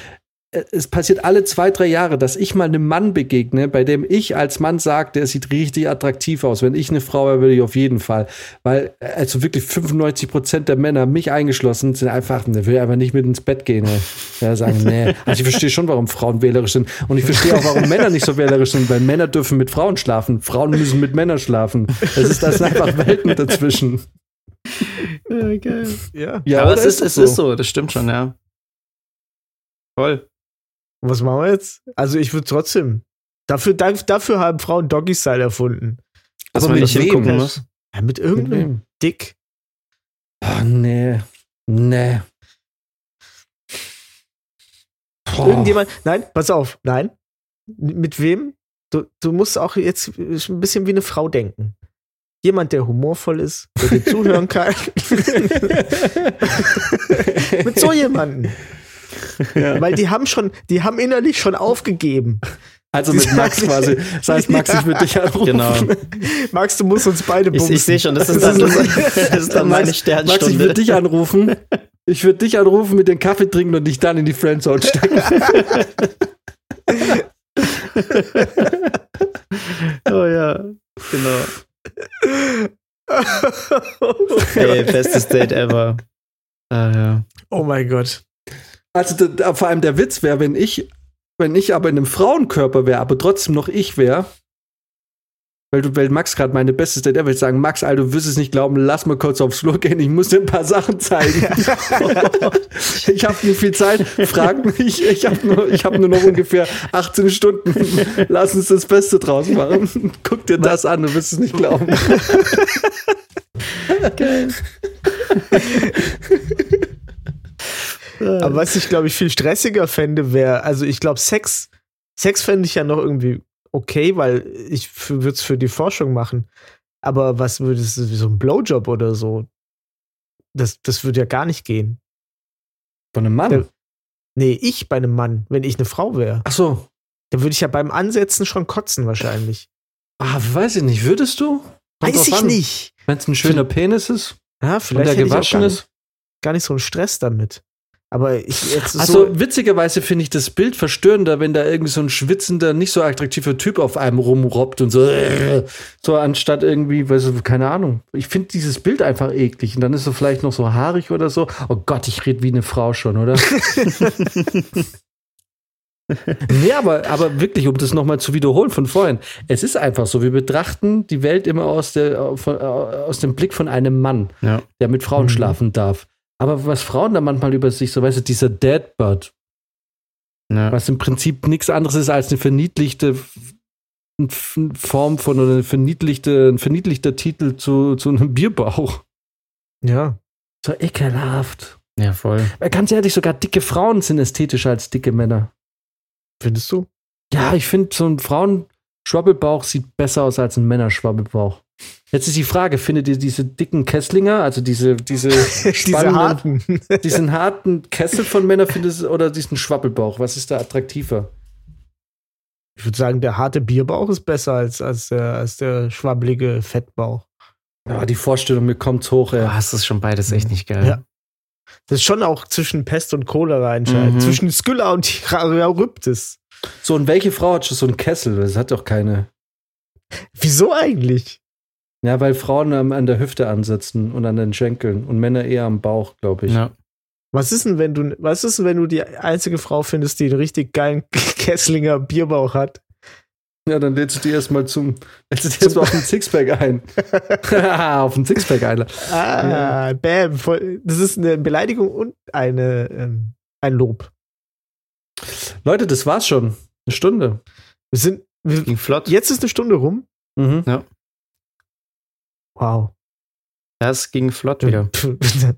Äh, Es passiert alle zwei, drei Jahre, dass ich mal einem Mann begegne, bei dem ich als Mann sage, der sieht richtig attraktiv aus. Wenn ich eine Frau wäre, würde ich auf jeden Fall. Weil, äh, also wirklich 95 Prozent der Männer, mich eingeschlossen, sind einfach, ne, will einfach nicht mit ins Bett gehen. Ne. Ja, sagen, nee. Also ich verstehe schon, warum Frauen wählerisch sind. Und ich verstehe auch, warum Männer nicht so wählerisch sind, weil Männer dürfen mit Frauen schlafen. Frauen müssen mit Männern schlafen. Das ist, das sind einfach Welten dazwischen. Ja. Ja, Aber oder es ist, doch es ist so, das stimmt schon, ja. Voll. Und was machen wir jetzt? Also ich würde trotzdem. Dafür, da- dafür haben Frauen Doggy Style erfunden. Dass Aber man mit nicht hingucken muss. Ja, mit irgendeinem wem? Dick. Oh, nee. Nee. Boah. Irgendjemand. Nein, pass auf. Nein. Mit wem? Du, du musst auch jetzt ein bisschen wie eine Frau denken. Jemand, der humorvoll ist, der dir zuhören kann. [laughs] [laughs] mit so jemanden. Weil die haben schon, die haben innerlich schon aufgegeben. Also [laughs] mit Max quasi. Das heißt, Max, ich würde dich anrufen. Genau. Max, du musst uns beide Ich, bumsen. ich sehe schon, das ist dann, [laughs] das ist dann meine Sternstunde. Max, ich würde dich anrufen. Ich würde dich anrufen, mit den Kaffee trinken und dich dann in die Friendzone stecken. [laughs] oh ja, genau. Ey, bestes Date ever. Ah, ja. oh mein Gott. Also da, vor allem der Witz wäre, wenn ich, wenn ich aber in einem Frauenkörper wäre, aber trotzdem noch ich wäre, weil du, weil Max gerade meine bestes Date ever, ich sagen, Max, Alter, du wirst es nicht glauben, lass mal kurz aufs Flur gehen, ich muss dir ein paar Sachen zeigen. [laughs] ich habe nicht viel Zeit, frag mich, ich habe nur, ich hab nur noch ungefähr 18 Stunden. Lass uns das Beste draus machen. Guck dir das an, du wirst es nicht glauben. [laughs] Aber was ich, glaube ich, viel stressiger fände, wäre, also ich glaube, Sex, Sex fände ich ja noch irgendwie okay, weil ich würde es für die Forschung machen. Aber was würde es, so ein Blowjob oder so? Das, das würde ja gar nicht gehen. Von einem Mann? Der- Nee, ich bei einem Mann, wenn ich eine Frau wäre. Ach so. Dann würde ich ja beim Ansetzen schon kotzen wahrscheinlich. Ah, weiß ich nicht. Würdest du? Weiß ich nicht. Wenn es ein schöner Penis ist Ja, und vielleicht der ich auch gewaschen gar, ist. gar nicht so einen Stress damit. Aber ich jetzt Also so. witzigerweise finde ich das Bild verstörender, wenn da irgendwie so ein schwitzender, nicht so attraktiver Typ auf einem rumrobbt und so, äh, so anstatt irgendwie, weißt du, keine Ahnung. Ich finde dieses Bild einfach eklig und dann ist so vielleicht noch so haarig oder so. Oh Gott, ich rede wie eine Frau schon, oder? [laughs] nee, aber, aber wirklich, um das nochmal zu wiederholen von vorhin, es ist einfach so, wir betrachten die Welt immer aus, der, von, aus dem Blick von einem Mann, Ja. der mit Frauen schlafen darf. Aber was Frauen da manchmal über sich so, weißt du, dieser Deadbutt, Ja. was im Prinzip nichts anderes ist als eine verniedlichte Form von oder eine verniedlichte, ein verniedlichter Titel zu, zu einem Bierbauch. Ja. So ekelhaft. ja, voll. Weil Ganz ehrlich, sogar dicke Frauen sind ästhetischer als dicke Männer. Findest du? Ja, ich finde, so ein Frauenschwabbelbauch sieht besser aus als ein Männerschwabbelbauch. Jetzt ist die Frage, findet ihr diese dicken Kesslinger, also diese, diese [laughs] Diese harten. [laughs] diesen harten Kessel von Männern findet ihr, oder diesen Schwabbelbauch? Was ist da attraktiver? Ich würde sagen, der harte Bierbauch ist besser als, als, der, als der schwabbelige Fettbauch. Ja, die Vorstellung, mir kommt's hoch, ey. Ah, das ist schon beides echt nicht geil. Ja. Das ist schon auch zwischen Pest und Cholera entscheidend. Mhm. Zwischen Skylla und Charybdis. So, und welche Frau hat schon so einen Kessel? Das hat doch keine. Wieso eigentlich? Ja, weil Frauen am- an der Hüfte ansetzen und an den Schenkeln und Männer eher am Bauch, glaube ich. Ja. Was ist denn, wenn du, was ist denn, wenn du die einzige Frau findest, die einen richtig geilen [laughs] Kesslinger Bierbauch hat? Ja, dann lädst du die erstmal zum, lädst du die erstmal [laughs] auf den Sixpack ein. [laughs] auf den Sixpack ein. Ah, bam. Voll, das ist eine Beleidigung und eine, ähm, ein Lob. Leute, das war's schon. Eine Stunde. Wir sind, wir, Ging flott. jetzt ist eine Stunde rum. Mhm. Wow. Das ging flott wieder. [laughs]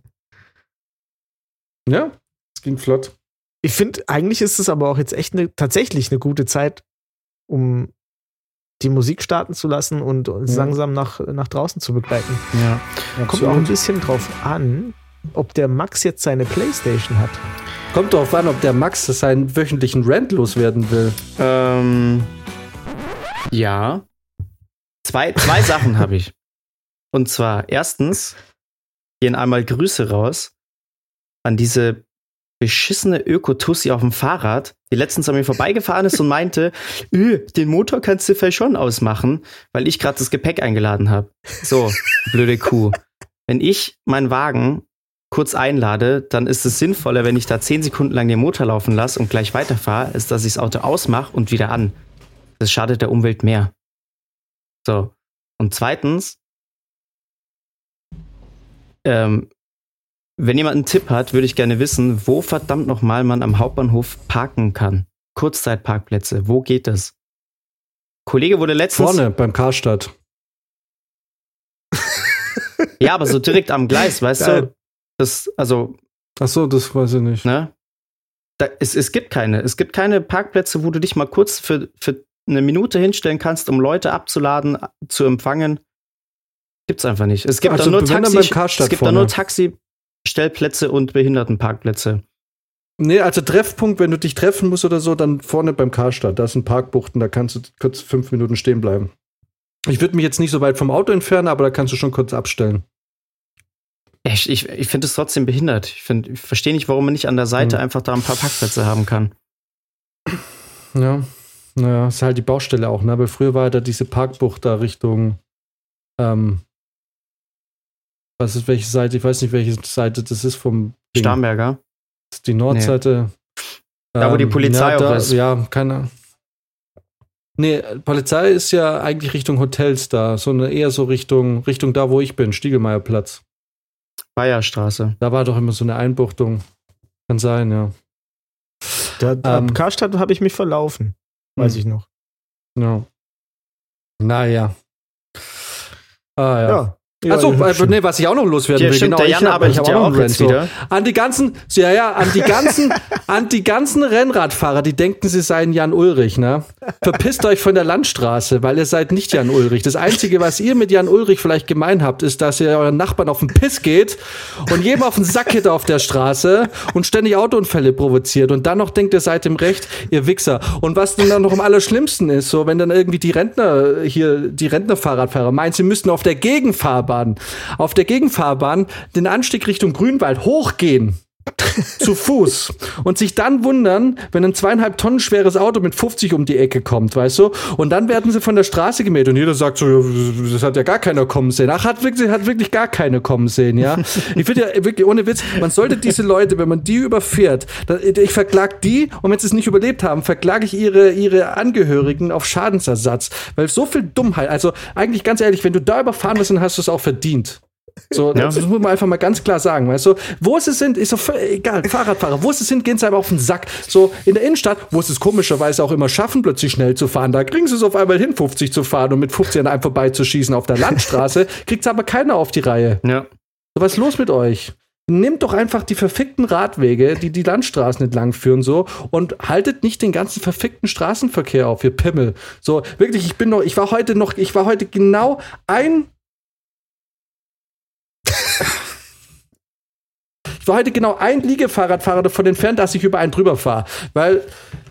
Ja, es ging flott. Ich finde, eigentlich ist es aber auch jetzt echt eine, tatsächlich eine gute Zeit, um die Musik starten zu lassen und uns Ja. langsam nach, nach draußen zu begleiten. Ja. Kommt auch ein bisschen drauf an, ob der Max jetzt seine Playstation hat. Kommt drauf an, ob der Max seinen wöchentlichen Rant loswerden will. Ähm, ja. Zwei, zwei Sachen habe ich. Und zwar, erstens gehen einmal Grüße raus an diese beschissene Ökotussi auf dem Fahrrad, die letztens an mir vorbeigefahren ist und meinte, "Ö, [laughs] den Motor kannst du vielleicht schon ausmachen, weil ich gerade das Gepäck eingeladen habe. So, blöde Kuh. Wenn ich meinen Wagen kurz einlade, dann ist es sinnvoller, wenn ich da zehn Sekunden lang den Motor laufen lasse und gleich weiterfahre, ist, dass ich das Auto ausmache und wieder an. Das schadet der Umwelt mehr. So. Und zweitens, ähm, wenn jemand einen Tipp hat, würde ich gerne wissen, wo verdammt nochmal man am Hauptbahnhof parken kann. Kurzzeitparkplätze, wo geht das? Kollege wurde letztens. Vorne beim Karstadt. [laughs] Ja, aber so direkt am Gleis, weißt Geil. du? Das, also, Ach so, das weiß ich nicht. ne? Da, es, es gibt keine. Es gibt keine Parkplätze, wo du dich mal kurz für, für eine Minute hinstellen kannst, um Leute abzuladen, zu empfangen. Gibt's einfach nicht. Es gibt Also, da nur Taxi, es gibt da nur Taxistellplätze und Behindertenparkplätze. Nee, also Treffpunkt, wenn du dich treffen musst oder so, dann vorne beim Karstadt. Da sind Parkbuchten, da kannst du kurz fünf Minuten stehen bleiben. Ich würde mich jetzt nicht so weit vom Auto entfernen, aber da kannst du schon kurz abstellen. Ich, ich, ich finde es trotzdem behindert. Ich, find- ich verstehe nicht, warum man nicht an der Seite Hm. einfach da ein paar Parkplätze haben kann. Ja, naja, ist halt die Baustelle auch, ne? Weil früher war da diese Parkbucht da Richtung, ähm, was ist welche Seite? Ich weiß nicht, welche Seite das ist vom Ding. Starnberger. Das ist die Nordseite. Da, wo die Polizei ja, auch da, ist. Ja, keine. Nee, Polizei ist ja eigentlich Richtung Hotels da, sondern eher so Richtung, Richtung da, wo ich bin, Stiegelmeierplatz. Bayerstraße. Da war doch immer so eine Einbuchtung. Kann sein, ja. Da, am Ähm. Karstadt habe ich mich verlaufen. Weiß Hm. ich noch. ja. Naja. Ah, ja. Ja. Ja, Achso, ja, äh, nee, was ich auch noch loswerden Hier will, stimmt, genau, der ich Jan arbeitet ich hab ja auch Rant, jetzt so. wieder. An die ganzen, ja, ja, an die ganzen, [laughs] an die ganzen Rennradfahrer, die denken, sie seien Jan Ulrich, ne? Verpisst euch von der Landstraße, weil ihr seid nicht Jan Ulrich. Das Einzige, was ihr mit Jan Ulrich vielleicht gemein habt, ist, dass ihr euren Nachbarn auf den Piss geht und jedem auf den Sack geht auf der Straße und ständig Autounfälle provoziert und dann noch denkt, ihr seid im Recht, ihr Wichser. Und was denn dann noch am allerschlimmsten ist, so, wenn dann irgendwie die Rentner hier, die Rentnerfahrradfahrer meinen, sie müssten auf der Gegenfahrbahn, auf der Gegenfahrbahn den Anstieg Richtung Grünwald hochgehen. [laughs] zu Fuß und sich dann wundern, wenn ein zweieinhalb Tonnen schweres Auto mit 50 um die Ecke kommt, weißt du? Und dann werden sie von der Straße gemäht und jeder sagt so, das hat ja gar keiner kommen sehen. Ach, hat wirklich, hat wirklich gar keiner kommen sehen, ja? Ich finde ja wirklich, ohne Witz, man sollte diese Leute, wenn man die überfährt, ich verklag die und wenn sie es nicht überlebt haben, verklage ich ihre, ihre Angehörigen auf Schadensersatz, weil so viel Dummheit, also eigentlich ganz ehrlich, wenn du da überfahren wirst, dann hast du es auch verdient. So, Ja. das muss man einfach mal ganz klar sagen, weißt du? Wo sie sind, ist doch völlig egal. Fahrradfahrer, wo sie sind, gehen sie einfach auf den Sack. So, in der Innenstadt, wo sie es komischerweise auch immer schaffen, plötzlich schnell zu fahren, da kriegen sie es auf einmal hin, 50 zu fahren und mit 50 an einem vorbeizuschießen auf der Landstraße, [laughs] kriegt aber keiner auf die Reihe. Ja. So, was ist los mit euch? Nehmt doch einfach die verfickten Radwege, die die Landstraßen entlang führen, so, und haltet nicht den ganzen verfickten Straßenverkehr auf, ihr Pimmel. So, wirklich, ich bin noch, ich war heute noch, ich war heute genau ein. Ich war heute genau ein Liegefahrradfahrer davon entfernt, dass ich über einen drüber fahre. Weil,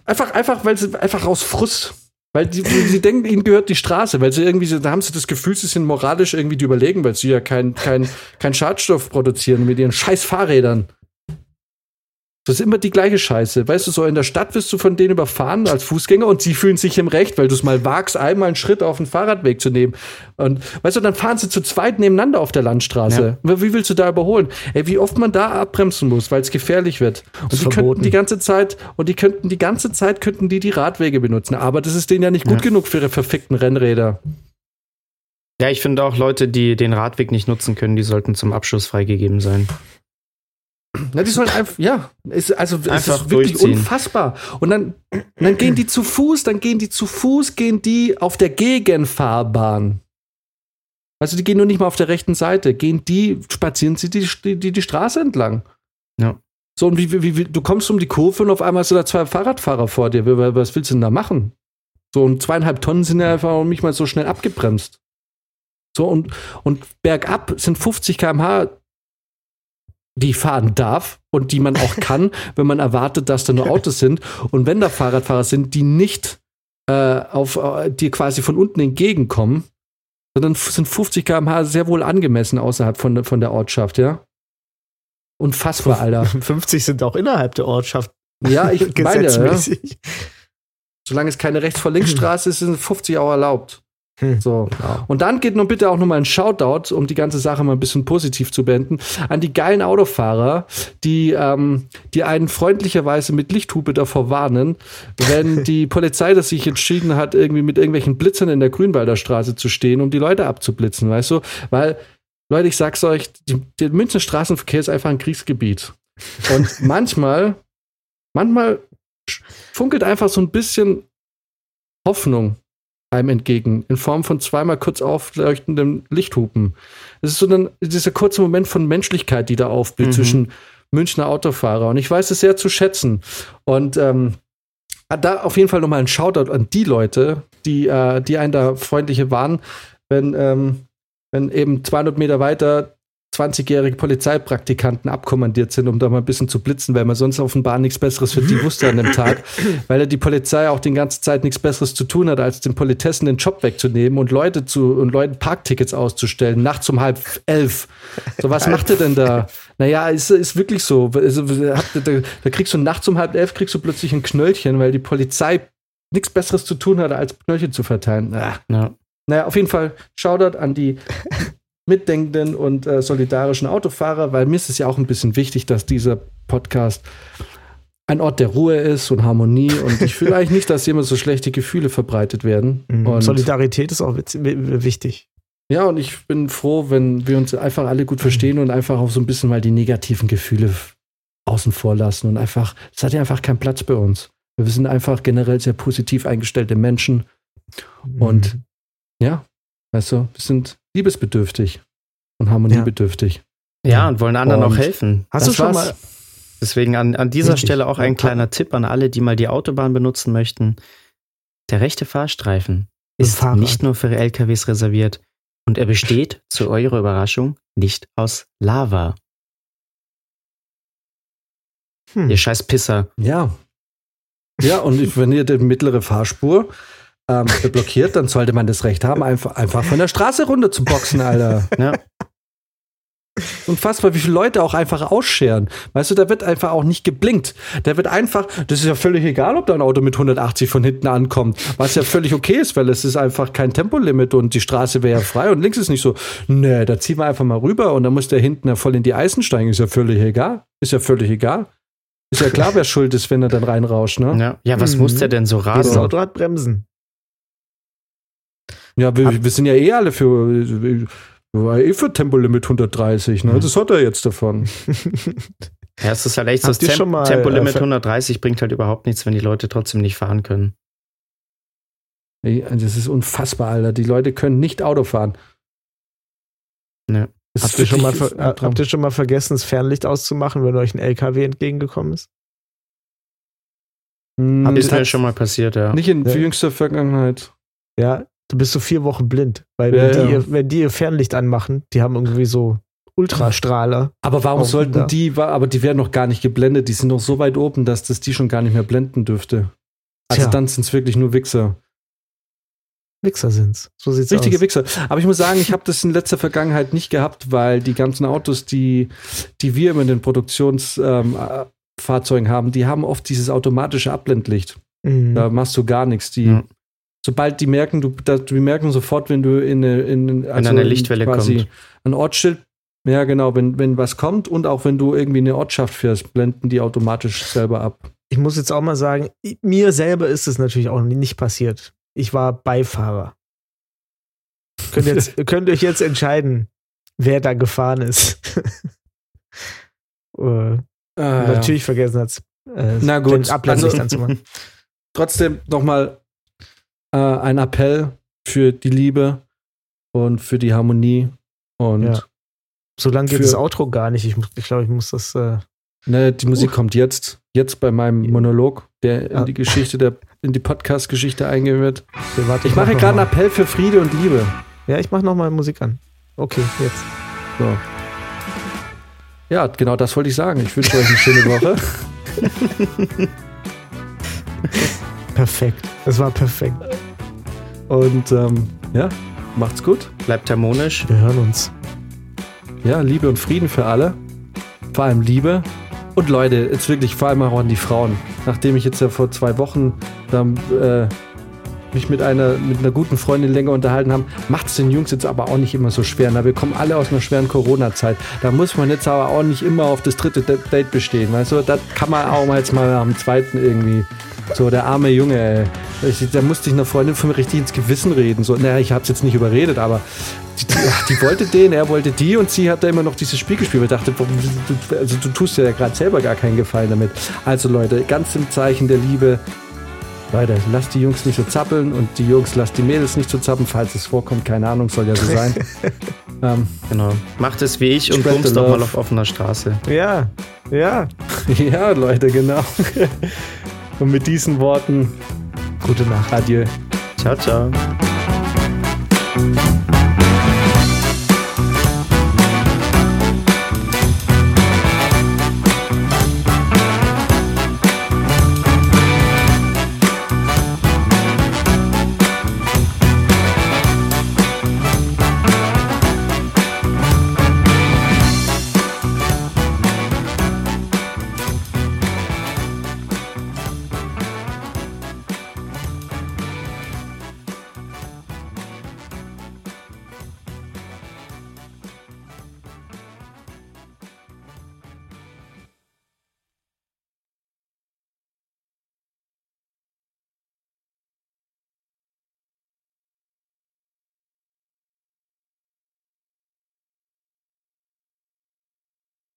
einfach, einfach, weil sie, einfach aus Frust. Weil die, sie denken, ihnen gehört die Straße, weil sie irgendwie, da haben sie das Gefühl, sie sind moralisch irgendwie die überlegen, weil sie ja kein, kein, kein Schadstoff produzieren mit ihren scheiß Fahrrädern. Das ist immer die gleiche Scheiße. Weißt du, so in der Stadt wirst du von denen überfahren als Fußgänger und sie fühlen sich im Recht, weil du es mal wagst, einmal einen Schritt auf den Fahrradweg zu nehmen. Und weißt du, dann fahren sie zu zweit nebeneinander auf der Landstraße. Wie willst du da überholen? Ey, wie oft man da abbremsen muss, weil es gefährlich wird. Und die könnten die ganze Zeit, und die könnten die ganze Zeit könnten die die Radwege benutzen. Aber das ist denen ja nicht gut genug für ihre verfickten Rennräder. Ja, ich finde auch Leute, die den Radweg nicht nutzen können, die sollten zum Abschluss freigegeben sein. Na, die sollen einfach, ja, es, also es Einfach ist wirklich unfassbar. Und dann, dann gehen die zu Fuß, dann gehen die zu Fuß, gehen die auf der Gegenfahrbahn. Also die gehen nur nicht mal auf der rechten Seite, gehen die, spazieren sie die, die, die Straße entlang. Ja. So, und wie, wie, wie, du kommst um die Kurve und auf einmal hast du da zwei Fahrradfahrer vor dir. Was willst du denn da machen? So, und zweieinhalb Tonnen sind ja einfach nicht mal so schnell abgebremst. So, und, und bergab sind 50 km/h die fahren darf und die man auch kann, [laughs] wenn man erwartet, dass da nur Autos sind. Und wenn da Fahrradfahrer sind, die nicht äh, auf äh, dir quasi von unten entgegenkommen, sondern sind 50 km/h sehr wohl angemessen außerhalb von, der- von der Ortschaft, ja. Unfassbar, Alter. [laughs] 50 sind auch innerhalb der Ortschaft Ja, ich [laughs] meine, ja. gesetzmäßig. solange es keine Rechts- vor Linksstraße ist, sind 50 auch erlaubt. Hm. So. Und dann geht nun bitte auch noch mal ein Shoutout, um die ganze Sache mal ein bisschen positiv zu beenden, an die geilen Autofahrer, die, ähm, die einen freundlicherweise mit Lichthupe davor warnen, wenn [laughs] die Polizei das sich entschieden hat, irgendwie mit irgendwelchen Blitzern in der Grünwalder Straße zu stehen, um die Leute abzublitzen, weißt du? Weil, Leute, ich sag's euch, die, der Münchner Straßenverkehr ist einfach ein Kriegsgebiet. Und [laughs] manchmal, manchmal funkelt einfach so ein bisschen Hoffnung einem entgegen, in Form von zweimal kurz aufleuchtenden Lichthupen. Es ist so dann dieser kurze Moment von Menschlichkeit, die da aufblüht Mhm. zwischen Münchner Autofahrer. Und ich weiß es sehr zu schätzen. Und ähm, da auf jeden Fall nochmal ein Shoutout an die Leute, die, äh, die einen da freundliche waren, wenn, ähm, wenn eben 200 Meter weiter 20-jährige Polizeipraktikanten abkommandiert sind, um da mal ein bisschen zu blitzen, weil man sonst offenbar nichts Besseres für die wusste an dem Tag, [laughs] weil ja die Polizei auch die ganze Zeit nichts Besseres zu tun hat, als den Politessen den Job wegzunehmen und Leute zu und Leuten Parktickets auszustellen, nachts um halb elf. So, was macht ihr denn da? [laughs] Naja, ist, ist wirklich so. Also, da, da kriegst du nachts um halb elf kriegst du plötzlich ein Knöllchen, weil die Polizei nichts Besseres zu tun hat, als Knöllchen zu verteilen. Ah. Ja. Naja, auf jeden Fall Shoutout an die mitdenkenden und äh, solidarischen Autofahrer, weil mir ist es ja auch ein bisschen wichtig, dass dieser Podcast ein Ort der Ruhe ist und Harmonie und ich fühle [laughs] eigentlich nicht, dass immer so schlechte Gefühle verbreitet werden. Mhm. Solidarität ist auch wichtig. ja, und ich bin froh, wenn wir uns einfach alle gut verstehen und einfach auch so ein bisschen mal die negativen Gefühle außen vor lassen und einfach, es hat ja einfach keinen Platz bei uns. Wir sind einfach generell sehr positiv eingestellte Menschen und ja, weißt du, wir sind liebesbedürftig und harmoniebedürftig. Ja, und wollen anderen Und auch helfen. Hast du Das schon war's. mal Deswegen an, an dieser Richtig. Stelle auch ein kleiner Tipp an alle, die mal die Autobahn benutzen möchten. Der rechte Fahrstreifen ist nicht nur für LKWs reserviert und er besteht, zu eurer Überraschung, nicht aus Lava. Hm. Ihr scheiß Pisser. Ja. Ja, und wenn ihr die mittlere Fahrspur ähm, blockiert, dann sollte man das Recht haben, einfach, einfach von der Straße runter zu boxen, Alter. Ja. unfassbar, wie viele Leute auch einfach ausscheren. Weißt du, da wird einfach auch nicht geblinkt. Da wird einfach, das ist ja völlig egal, ob dein Auto mit 180 von hinten ankommt, was ja völlig okay ist, weil es ist einfach kein Tempolimit und die Straße wäre ja frei und links ist nicht so, nee, da ziehen wir einfach mal rüber und dann muss der hinten ja voll in die Eisen steigen. Ist ja völlig egal. Ist ja völlig egal. Ist ja klar, wer schuld ist, wenn er dann reinrauscht, ne? Ja, ja was Mhm. muss der denn so Das rasen? Auto hat Bremsen. Ja, wir, wir sind ja eh alle für, wir waren eh für Tempolimit 130, ne? Das hat er jetzt davon. [laughs] Ja, es ist halt echt so, das Temp mal, Tempolimit äh, ver- 130 bringt halt überhaupt nichts, wenn die Leute trotzdem nicht fahren können. Ey, Das ist unfassbar, Alter. Die Leute können nicht Auto fahren. Ist Habt ihr, schon mal, ver- habt ihr schon mal vergessen, das Fernlicht auszumachen, wenn euch ein LKW entgegengekommen ist? Hm, Ist mir schon mal passiert, ja. Nicht in Ja. jüngster Vergangenheit. Ja, du bist so vier Wochen blind. Weil Ja, wenn, die, ja. ihr, wenn die ihr Fernlicht anmachen, die haben irgendwie so Ultrastrahler. Aber warum sollten da. die, aber die werden noch gar nicht geblendet, die sind noch so weit oben, dass das die schon gar nicht mehr blenden dürfte. Also Tja. dann sind es wirklich nur Wichser. Wichser sind's. So sieht's Richtige aus. Wichser. Aber ich muss sagen, ich habe das in letzter Vergangenheit nicht gehabt, weil die ganzen Autos, die, die wir immer in den Produktionsfahrzeugen ähm, äh, haben, die haben oft dieses automatische Abblendlicht. Mhm. Da machst du gar nichts. Die, Ja. Sobald die merken, du, die merken sofort, wenn du in eine, in, also eine in Lichtwelle quasi kommt. Ein Ortsschild, ja genau, wenn, wenn was kommt und auch wenn du irgendwie in eine Ortschaft fährst, blenden die automatisch selber ab. Ich muss jetzt auch mal sagen, mir selber ist es natürlich auch nicht passiert. Ich war Beifahrer. Könnt, jetzt, [laughs] könnt euch jetzt entscheiden, wer da gefahren ist. [laughs] äh, natürlich vergessen hat, äh, Na gut, den Abblendlicht also- anzumachen. [laughs] Trotzdem nochmal äh, ein Appell für die Liebe und für die Harmonie. Und Ja. So lange geht Für- das Outro gar nicht. Ich, ich glaube, ich muss das. Äh, ne, die Musik kommt jetzt, jetzt bei meinem Monolog, der in die Geschichte der, in die Podcast-Geschichte eingehen wird. Ich mache mach gerade einen. Appell für Friede und Liebe. Ja, ich mache nochmal Musik an. Okay, jetzt. So. Ja, genau das wollte ich sagen. Ich wünsche euch eine schöne Woche. [laughs] Perfekt. Das war perfekt. Und ähm, ja, macht's gut. Bleibt harmonisch. Wir hören uns. Ja, Liebe und Frieden für alle. Vor allem Liebe. Und Leute, jetzt wirklich vor allem auch an die Frauen. Nachdem ich jetzt ja vor zwei Wochen dann, äh, mich mit einer, mit einer guten Freundin länger unterhalten haben, macht es den Jungs jetzt aber auch nicht immer so schwer. Na, wir kommen alle aus einer schweren Corona-Zeit. Da muss man jetzt aber auch nicht immer auf das dritte Da- Date bestehen. Weißt du, das kann man auch mal jetzt mal am zweiten irgendwie. So, der arme Junge, ey. Da musste ich einer Freundin von mir richtig ins Gewissen reden. So, naja, ich hab's jetzt nicht überredet, aber die, die, die wollte den, er wollte die und sie hat da immer noch dieses Spiel gespielt. Ich dachte, also du tust dir ja gerade selber gar keinen Gefallen damit. Also Leute, ganz im Zeichen der Liebe. Leute, lasst die Jungs nicht so zappeln und die Jungs lasst die Mädels nicht so zappeln, falls es vorkommt. Keine Ahnung, soll ja so sein. [laughs] ähm, Genau. Macht es wie ich und the doch mal auf offener Straße. Ja, ja. [laughs] ja, Leute, genau. [laughs] und mit diesen Worten, Gute Nacht. adieu. Ciao, ciao.